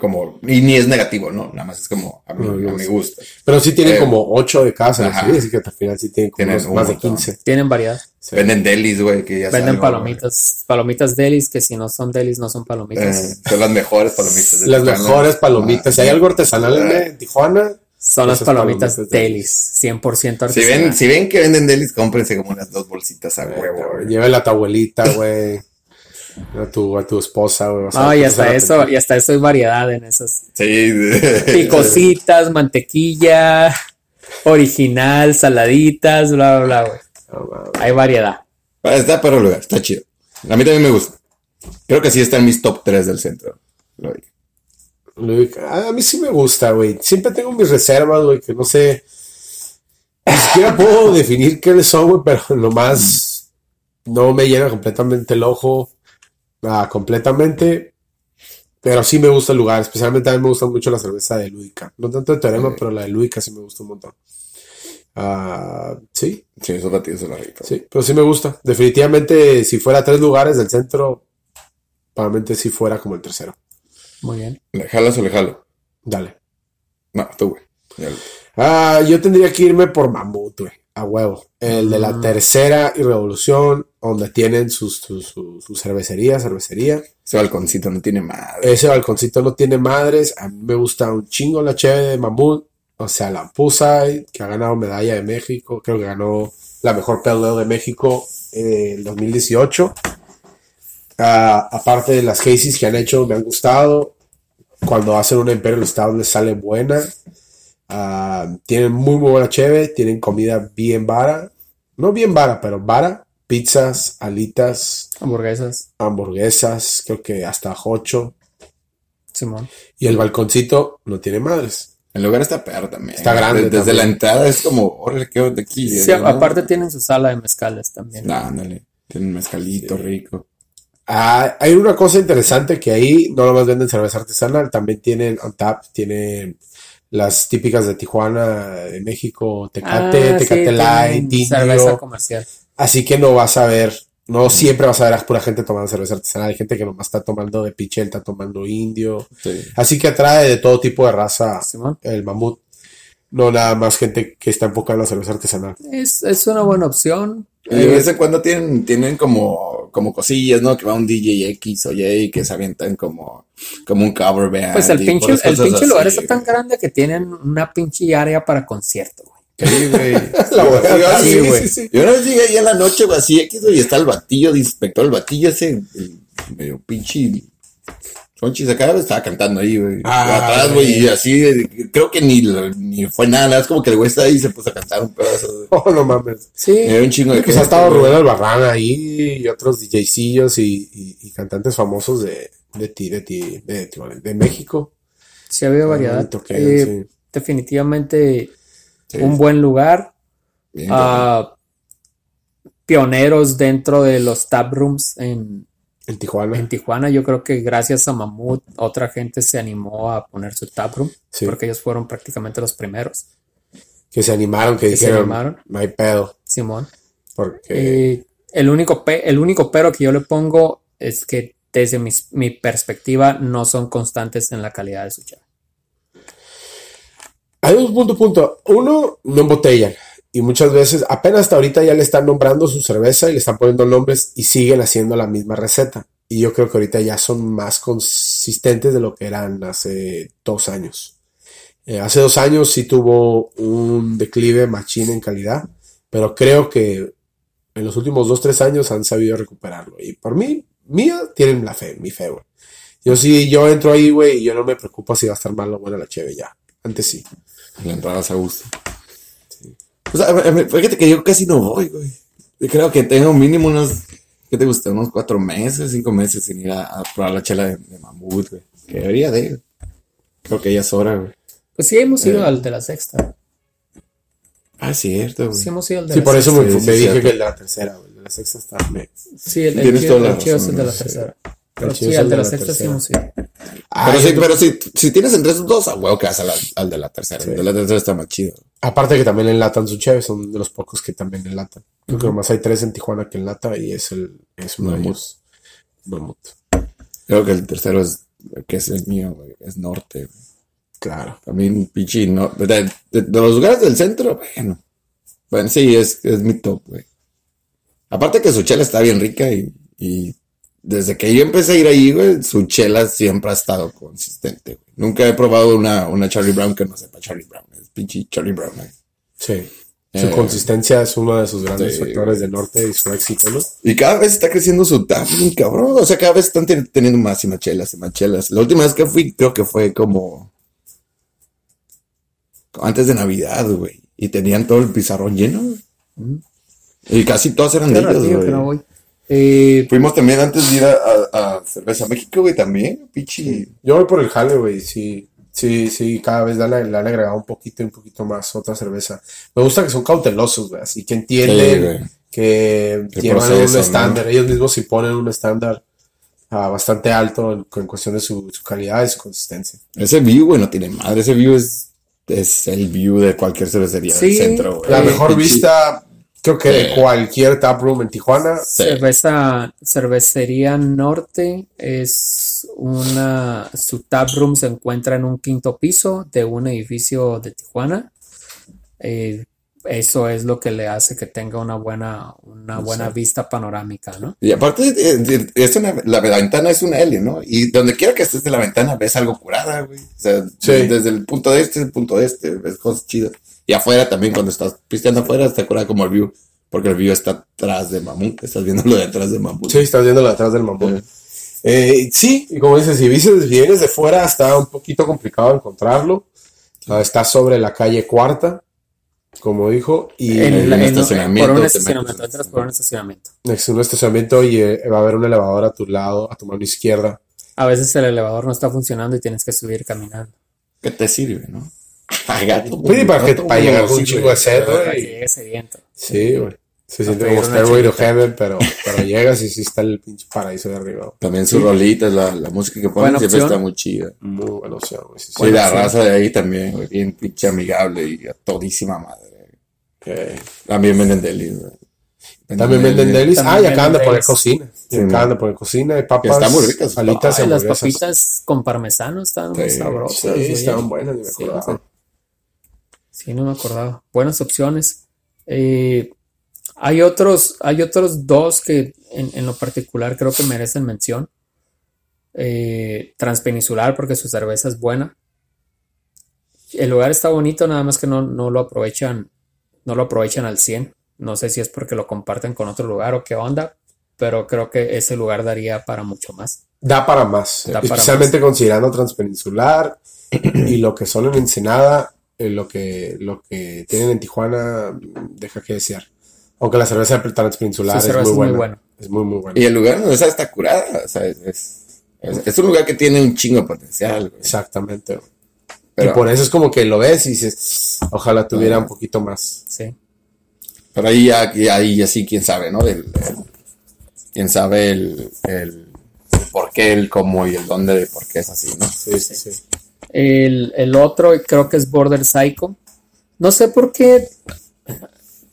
como y ni es negativo, ¿no? Nada más es como a mí, No, no, a mi sí. gusto. Pero sí tienen Eh, como ocho de casa. ¿sí? así que al final sí tienen como Tienen unos un más de montón. 15. Tienen variedad. Sí. Venden delis, güey, que ya Venden palomitas. Palomitas delis, que si no son delis, no son palomitas. Eh, son las mejores palomitas. de Las Tijuana. mejores palomitas. Si hay algo artesanal en, en Tijuana, Son las palomitas, palomitas delis, 100% Si ven, artesanal. si ven que venden delis, cómprense como unas dos bolsitas a huevo, güey. llévela a tu abuelita, güey. A tu, a tu esposa, güey. No, y hasta eso, y hasta eso hay variedad en esas. Sí. Picositas, mantequilla, original, saladitas, bla, bla, bla, güey. Hay variedad. Ah, Está para el lugar, está chido. A mí también me gusta. Creo que sí está en mis top 3 del centro. Luis, a mí sí me gusta, güey. Siempre tengo mis reservas, güey, que no sé. Ni siquiera puedo definir qué son, güey, pero nomás no me llena completamente el ojo. Ah, completamente. Pero sí me gusta el lugar. Especialmente a mí me gusta mucho la cerveza de Lúdica. No tanto de Teorema, pero la de Lúdica sí me gusta un montón. Ah, sí, Sí, esos batidos la sí, pero sí me gusta. Definitivamente, si fuera tres lugares del centro, probablemente sí fuera como el tercero. Muy bien. ¿Le jalas o le jalo? Dale. No, tú, güey. Ah, yo tendría que irme por Mamut, güey. A huevo. El de la tercera y revolución, donde tienen sus, su, su- su cervecería, cervecería. Ese balconcito no tiene madre. Ese balconcito no tiene madres. A mí me gusta un chingo la cheve de Mamut. O sea, la Pusai, que ha ganado medalla de México. Creo que ganó la mejor Ale de México en el 2018. Ah, aparte de las cases que han hecho, me han gustado. Cuando hacen una Imperial Stout les sale buena. Ah, tienen muy, muy buena cheve. Tienen comida bien vara. No bien vara, pero vara. Pizzas, alitas, Hamburguesas, hamburguesas, creo que hasta ocho. Simón. Y el balconcito no tiene madres. El lugar está perro también. Está grande Desde, la entrada es como, órale, qué de aquí. Sí, ¿no? aparte tienen su sala de mezcales también. Nah, ándale. Tiene un mezcalito rico. Ah, hay una cosa interesante que ahí no nomás venden cerveza artesanal, también tienen on tap, tienen las típicas de Tijuana, de México, Tecate, Ah, sí, Tecate Light, tienen cerveza Indio. comercial. Así que no vas a ver, no siempre vas a ver a pura gente tomando cerveza artesanal. Hay gente que nomás está tomando de pichel, está tomando indio. Sí. Así que atrae de todo tipo de raza el mamut. No nada más gente que está enfocada en la cerveza artesanal. Es, es una buena opción. Y de vez en cuando tienen, tienen como, como cosillas, ¿no? Que va un DJ X o Y que se avientan como, como un cover band. Pues el pinche, el pinche lugar está tan grande que tienen una pinche área para concierto, güey. Sí, güey. Sí, sí. Yo una vez llegué ahí en la noche, güey, así X, y está el batillo de inspector, el batillo ese, el medio pinche. Sonchis acá estaba cantando ahí, güey. Ah, atrás, güey, y así, creo que ni, ni fue nada, nada, es como que el güey está ahí y se puso a cantar un pedazo. güey. Oh, no mames. Sí, Era un chingo de Pues ha estado. Rubén Albarrán ahí y otros DJcillos y, y- y cantantes famosos de, de, ti- de, ti- de, de- de México. sí ha habido variedad. toquean, Eh, sí. Definitivamente Sí, un buen lugar. bien, Ah, pioneros dentro de los tap rooms en, En Tijuana. en Tijuana. Yo creo que gracias a Mamut, otra gente se animó a poner su tap room, Sí. porque ellos fueron prácticamente los primeros. Que se animaron, que, Que se dijeron, animaron. hay pedo. Simón. Porque el único pe- el único pero que yo le pongo es que desde mi perspectiva no son constantes en la calidad de su chave. hay un punto, punto. Uno, no embotellan. Y muchas veces, apenas hasta ahorita ya le están nombrando su cerveza y le están poniendo nombres y siguen haciendo la misma receta. Y yo creo que ahorita ya son más consistentes de lo que eran hace dos años. Eh, hace dos años sí tuvo un declive machín en calidad, pero creo que en los últimos dos, tres años han sabido recuperarlo. Y por mí, mía, tienen la fe, mi fe, güey. Yo sí, yo entro ahí, güey, y yo no me preocupo si va a estar mal o buena la cheve ya. Antes sí. La entrada a gusto. O sea, a ver, fíjate que yo casi no voy, güey. Yo creo que tengo mínimo unos, ¿qué te gusta? Unos cuatro meses, cinco meses sin ir a, a probar la chela de, de mamut, güey. Que debería de. Creo que ya es hora, güey. Pues sí, hemos ido Eh. al de la sexta. Ah, cierto, güey. Sí, hemos ido al de Sí, la por eso sexta. me, Sí, me sí, dije cierto. que el de la tercera, güey. El de la sexta está. me- Sí, el, el Tienes chido, toda la el chido es el de la sí. tercera. Pero sí, al de la la sexta sí tercera. hemos ido. Ah, Pero, sí, pero si, si tienes entre esos dos, a huevo que vas al, al de la tercera. El de la tercera está más chido. Aparte que también enlatan su cheve, son de los pocos que también enlatan. Creo que nomás hay tres en Tijuana que enlata y es el es de Mamut. Creo que el tercero es, que es el mío, güey. Es norte, güey. Claro. También pinche no, de, de- de los lugares del centro, bueno. Bueno, sí, es, es mi top, güey. Aparte que su chela está bien rica y, y desde que yo empecé a ir ahí, güey, su chela siempre ha estado consistente, güey. Nunca he probado una, una Charlie Brown que no sepa Charlie Brown. Es pinche Charlie Brown, güey. Sí. Su Eh, consistencia es uno de sus grandes sí, factores de norte y su éxito, ¿no? Y cada vez está creciendo su tap, bien cabrón. O sea, cada vez están ten- teniendo más y más chelas y más chelas. La última vez que fui, creo que fue como antes de Navidad, güey. Y tenían todo el pizarrón lleno, güey. Y casi todas eran de ellos, güey. Eh, Fuimos también antes de ir a, a- a Cerveza México, güey, también. Pichi. Yo voy por el jale, güey. Sí, sí, sí, cada vez le han, le han agregado un poquito y un poquito más otra cerveza. Me gusta que son cautelosos, güey. Así que entienden que El llevan proceso, un ¿no? estándar. Ellos mismos sí ponen un estándar ah, bastante alto en, en cuestión de su, su calidad y su consistencia. Ese view, güey, no tiene madre. Ese view es, es el view de cualquier cervecería Sí, del centro, güey. La mejor vista, creo que de Sí. cualquier taproom en Tijuana. Sí. cerveza, cervecería norte es una, su tap room se encuentra en un quinto piso de un edificio de Tijuana. Eh, eso es lo que le hace que tenga una buena, una buena vista panorámica, ¿no? Y aparte, eh, eh, es una, la ventana es una L, ¿no? Y donde quiera que estés de la ventana ves algo curada, güey. O sea, Sí. desde el punto de este, el punto de este, ves cosas chidas. Y afuera también, cuando estás pisteando afuera, está curada como el view. Porque el view está atrás de Mamut, estás viendo lo de atrás de Mamut. Sí, estás viendo atrás del mamón. Eh, sí, y como dices, si vienes, de fuera está un poquito complicado encontrarlo. Ah, está sobre la calle Cuarta, como dijo, y En en- estacionamiento, por un estacionamiento, entras por un estacionamiento. es un estacionamiento y eh, va a haber un elevador a tu lado, a tu mano izquierda. A veces el elevador no está funcionando y tienes que subir caminando. ¿Qué te sirve, no? Gato, Sí, para, que, para llegar un sí, güey. de sed, güey. llegue ese viento. Sí, güey. Se siente como Stairway to. Heaven, pero, pero llegas y sí está el pinche paraíso de arriba. También sus rolitas, la, la música que ponen siempre opción. está muy chida. Muy buena opción, güey. Sí, sí. Sí, la raza de ahí también, güey, bien pinche amigable y a todísima madre. Ok. También venden delis, güey. También venden delis. Ah, y acaban de poner cocina. Y Sí, acaban de poner cocina y papas. están muy ricas. Alitas y Ay, las papitas con parmesano están muy Sí, sabrosas. Sí, estaban buenas, ni me Sí, acordaba. Sí, no me acordaba. Buenas opciones. Eh, hay otros, hay otros dos que en, en lo particular creo que merecen mención. Eh, Transpeninsular porque su cerveza es buena. El lugar está bonito, nada más que no, no lo aprovechan, no lo aprovechan al 100. No sé si es porque lo comparten con otro lugar o qué onda, pero creo que ese lugar daría para mucho más. Da para más. Da para Especialmente considerando Transpeninsular y lo que son en Ensenada, eh, lo que, lo que tienen en Tijuana, deja que desear. Aunque la cerveza Transpeninsular Su es muy es muy buena. buena. Es muy, muy buena. Y el lugar donde está está curada, o sea, es, es, es- es un lugar que tiene un chingo de potencial, güey. Exactamente. Pero, y por eso es como que lo ves y dices, ojalá tuviera un poquito más. Sí. pero ahí ya, ya- ahí ya sí, quién sabe, ¿no? El, el- quién sabe el, el, el por qué, el cómo y el dónde de por qué es así, ¿no? Sí, sí, sí. El, el otro creo que es Border Psycho. No sé por qué.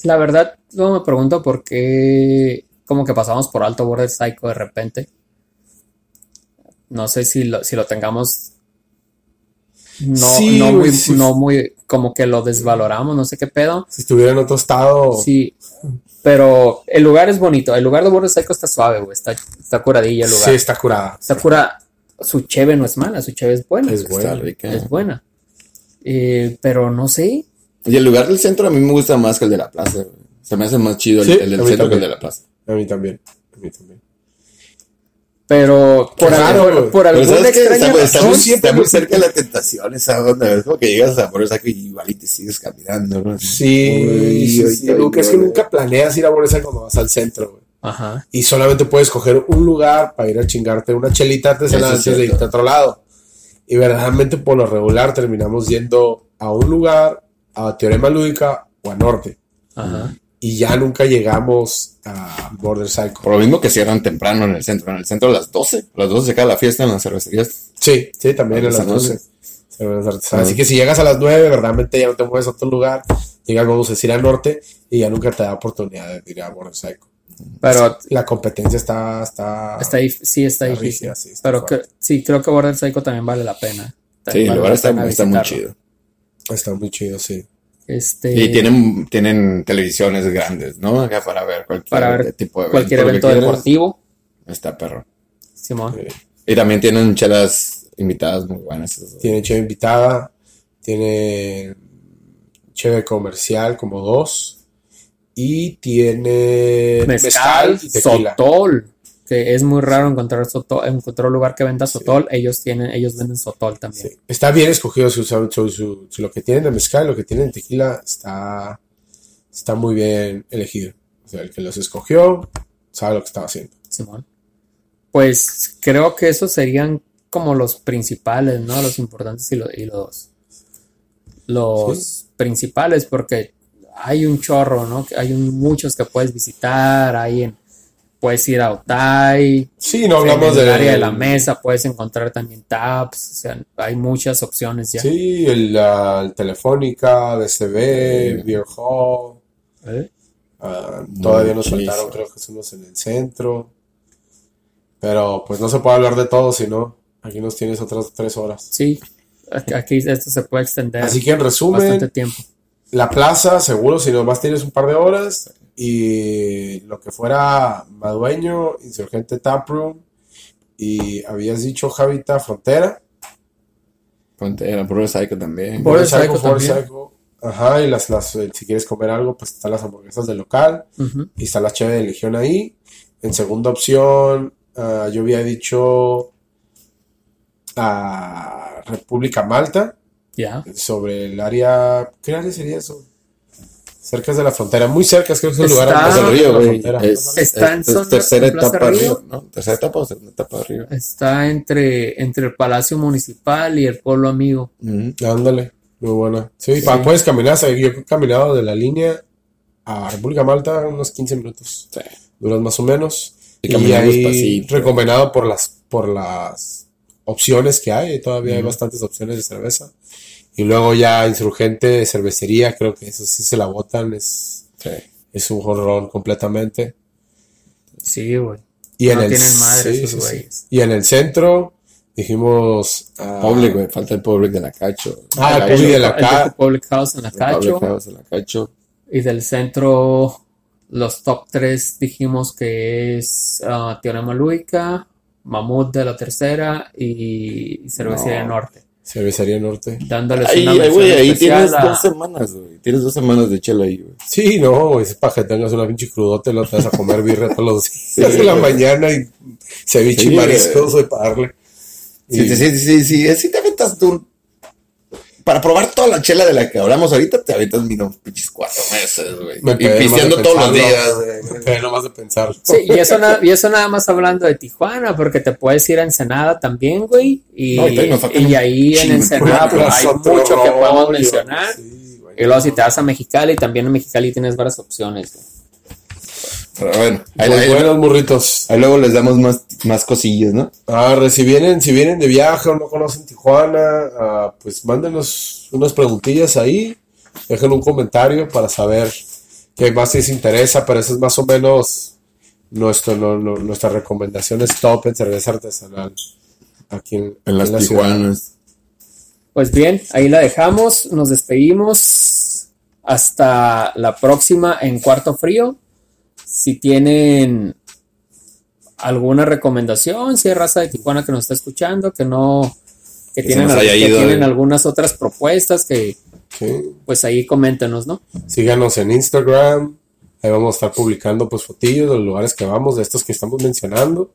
La verdad, luego me pregunto por qué. Como que pasamos por alto Border Psycho de repente. No sé si lo, si lo tengamos. No, Sí, no muy, sí. no muy. Como que lo desvaloramos, no sé qué pedo. Si estuviera en otro estado, Sí. Pero el lugar es bonito. El lugar de Border Psycho está suave, güey. Está, está curadilla el lugar. sí está curada. Está cura. Su cheve no es mala, su cheve es buena. Es Está buena. rica. Es buena. Eh, pero no sé. Y el lugar del centro a mí me gusta más que el de la plaza. Se me hace más chido el, Sí, el del centro que el de la plaza. A mí también. A mí también. Pero por, algo- güey. por Pero alguna sabes que extraña razón, siempre está muy cerca de la tentación esa onda. Es como que llegas a por esa que igual y te sigues caminando, ¿no? Sí, Uy, sí, sí, es que nunca planeas ir a Boresa cuando vas al centro, güey. Ajá. Y solamente puedes coger un lugar para ir a chingarte una chelita antes de cierto. irte a otro lado. Y verdaderamente por lo regular terminamos yendo a un lugar, a Teorema Lúdica o a Norte. Ajá. Y ya nunca llegamos a Border Cycle. Por lo mismo que cierran temprano en el centro. En el centro a las 12. A las 12 se acaba la fiesta en las cervecerías. Sí, sí, también en las Artesanales. 12. Cervezas artesanales. Así que si llegas a las 9, verdaderamente ya no te mueves a otro lugar. Llegas, vamos a decir, al norte y ya nunca te da oportunidad de ir a Border Cycle. Pero La competencia está. Está, está sí está está difícil. rígida, sí, está Pero que, sí, creo que Border Psycho también vale la pena. Sí, También el vale lugar la está, pena está muy chido. Está muy chido, sí. Este, Y tienen, tienen televisiones grandes, ¿no? Acá para ver cualquier Para ver tipo de cualquier evento evento que quieras. deportivo. Está perro. Simón. Sí. Y también tienen chelas invitadas muy buenas. Tiene cheve invitada, tiene cheve comercial como dos y tiene Mezcal, y tequila. Sotol. Que es muy raro encontrar sotol, encontrar un lugar que venda sotol. Ellos tienen, ellos venden sotol también. Sí. Está bien escogido su, su- su- su- su- lo que tienen de mezcal, lo que tienen de tequila está, está muy bien elegido. O sea, el que los escogió sabe lo que estaba haciendo. Simón. Pues creo que esos serían como los principales, ¿no? Los importantes y, lo- y los, los principales, porque hay un chorro, ¿no? Hay un- muchos que puedes visitar, hay en, puedes ir a Otay, Sí, no hablamos en el de área de la mesa, puedes encontrar también taps, o sea, hay muchas opciones ya. Sí, el, el Telefónica, DCB, Beer Hall. ¿Eh? Ah, todavía nos faltaron, creo que unos en el centro. Pero pues no se puede hablar de todo, sino aquí nos tienes otras tres horas. Sí, aquí esto se puede extender Así que en bastante resumen, tiempo. La plaza, seguro, si nomás tienes un par de horas. Y lo que fuera Madueño, Insurgente Taproom. Y habías dicho Javita Frontera. Frontera, Border Psycho también. Border Psycho, también. Psycho. Ajá, y las, las, eh, si quieres comer algo, pues están las hamburguesas del local. Y está la cheve de Legión ahí. En segunda opción, ah, yo había dicho a República Malta. Ya. sobre el área. ¿Qué área sería eso? Cerca de la frontera, muy cerca, creo que es Está- lugar Es más el cerca de río, la güey. frontera. Es, Está en es- es zona- tercera en etapa Río. arriba, ¿no? Tercera etapa o segunda etapa arriba. Está entre, entre el Palacio Municipal y el Pueblo Amigo. Ándale, muy buena. Sí, pa- puedes caminar, yo he caminado de la línea a República Malta unos 15 minutos. Sí. Duras más o menos. Y Y, ahí recomendado por las, por las opciones que hay. Todavía hay Ujú. bastantes opciones de cerveza. Y luego ya Insurgente, cervecería, creo que eso sí se la botan. Es, Sí. es un jorrón completamente. Sí, güey. Y en No el, tienen madre sí, esos sí. Y en el centro dijimos ah, Public, güey. Falta el Public de la Cacho. Ah, el Cacho, Public de la El Ca- Duke Public House en la el Public Cacho. House de la Cacho. Y del centro, los top 3 dijimos que es ah, Teorema Lúica, Mamut de la tercera y Cervecería No. Norte. Cervecería Norte. Dándoles Ahí, una ahí, güey, ahí especial tienes a- dos semanas, güey. Tienes dos semanas de chela ahí, güey. Sí, no, güey, es para que tengas una pinche crudote, lo te vas a comer birra todos los días de la güey. mañana y ceviche Sí, y mariscos, güey, para darle. Sí, Y- sí, sí, sí, sí, sí te aventas tú. Para probar toda la chela de la que hablamos ahorita, te aventas unos pinches cuatro meses, güey. Me Y pisteando todos los días, güey. Me nomás de pensar. Sí, y eso, na- y eso nada más hablando de Tijuana, porque te puedes ir a Ensenada también, güey. Y, No, y y ahí en. Ensenada pues, hay mucho que podemos mencionar. sí, güey. Y luego si te vas a Mexicali, también en Mexicali tienes varias opciones. güey. Pero bueno, ahí, Muy ahí- buenos burritos. ahí luego les damos más, más cosillas, ¿no? Ah, si vienen, si vienen de viaje o no conocen Tijuana, ah, pues mándenos unas preguntillas ahí, dejen un comentario para saber qué más les interesa, pero eso es más o menos nuestro, no- no- nuestra recomendación es top en cerveza artesanal aquí en, En las la ciudad. Tijuanas. Pues bien, ahí la dejamos, nos despedimos. Hasta la próxima en Cuarto Frío. Si tienen alguna recomendación, si hay raza de Tijuana que nos está escuchando, que no, que, tienen, al- que ido, tienen eh. algunas otras propuestas, que Sí. pues ahí coméntenos, ¿no? Síganos en Instagram, ahí vamos a estar publicando pues fotillos de los lugares que vamos, de estos que estamos mencionando.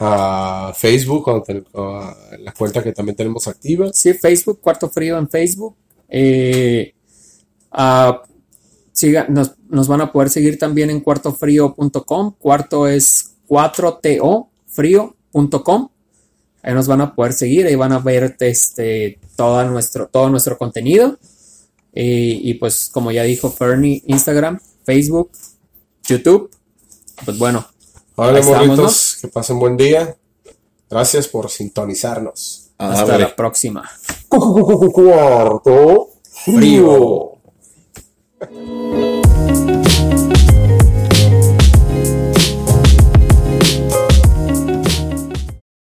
A Facebook, a la cuenta que también tenemos activa. Sí, Facebook, Cuarto Frío en Facebook. Eh, ah, siga- nos, nos van a poder seguir también en cuartofrío.com. Cuarto es 4to frío.com. Ahí nos van a poder seguir, ahí van a ver este, todo, nuestro, todo nuestro contenido. Y pues como ya dijo Fernie, Instagram, Facebook, YouTube. Pues bueno, estamos, morritos, que pasen buen día. Gracias por sintonizarnos. A hasta la próxima. Cuarto Frío. frío. Thank you.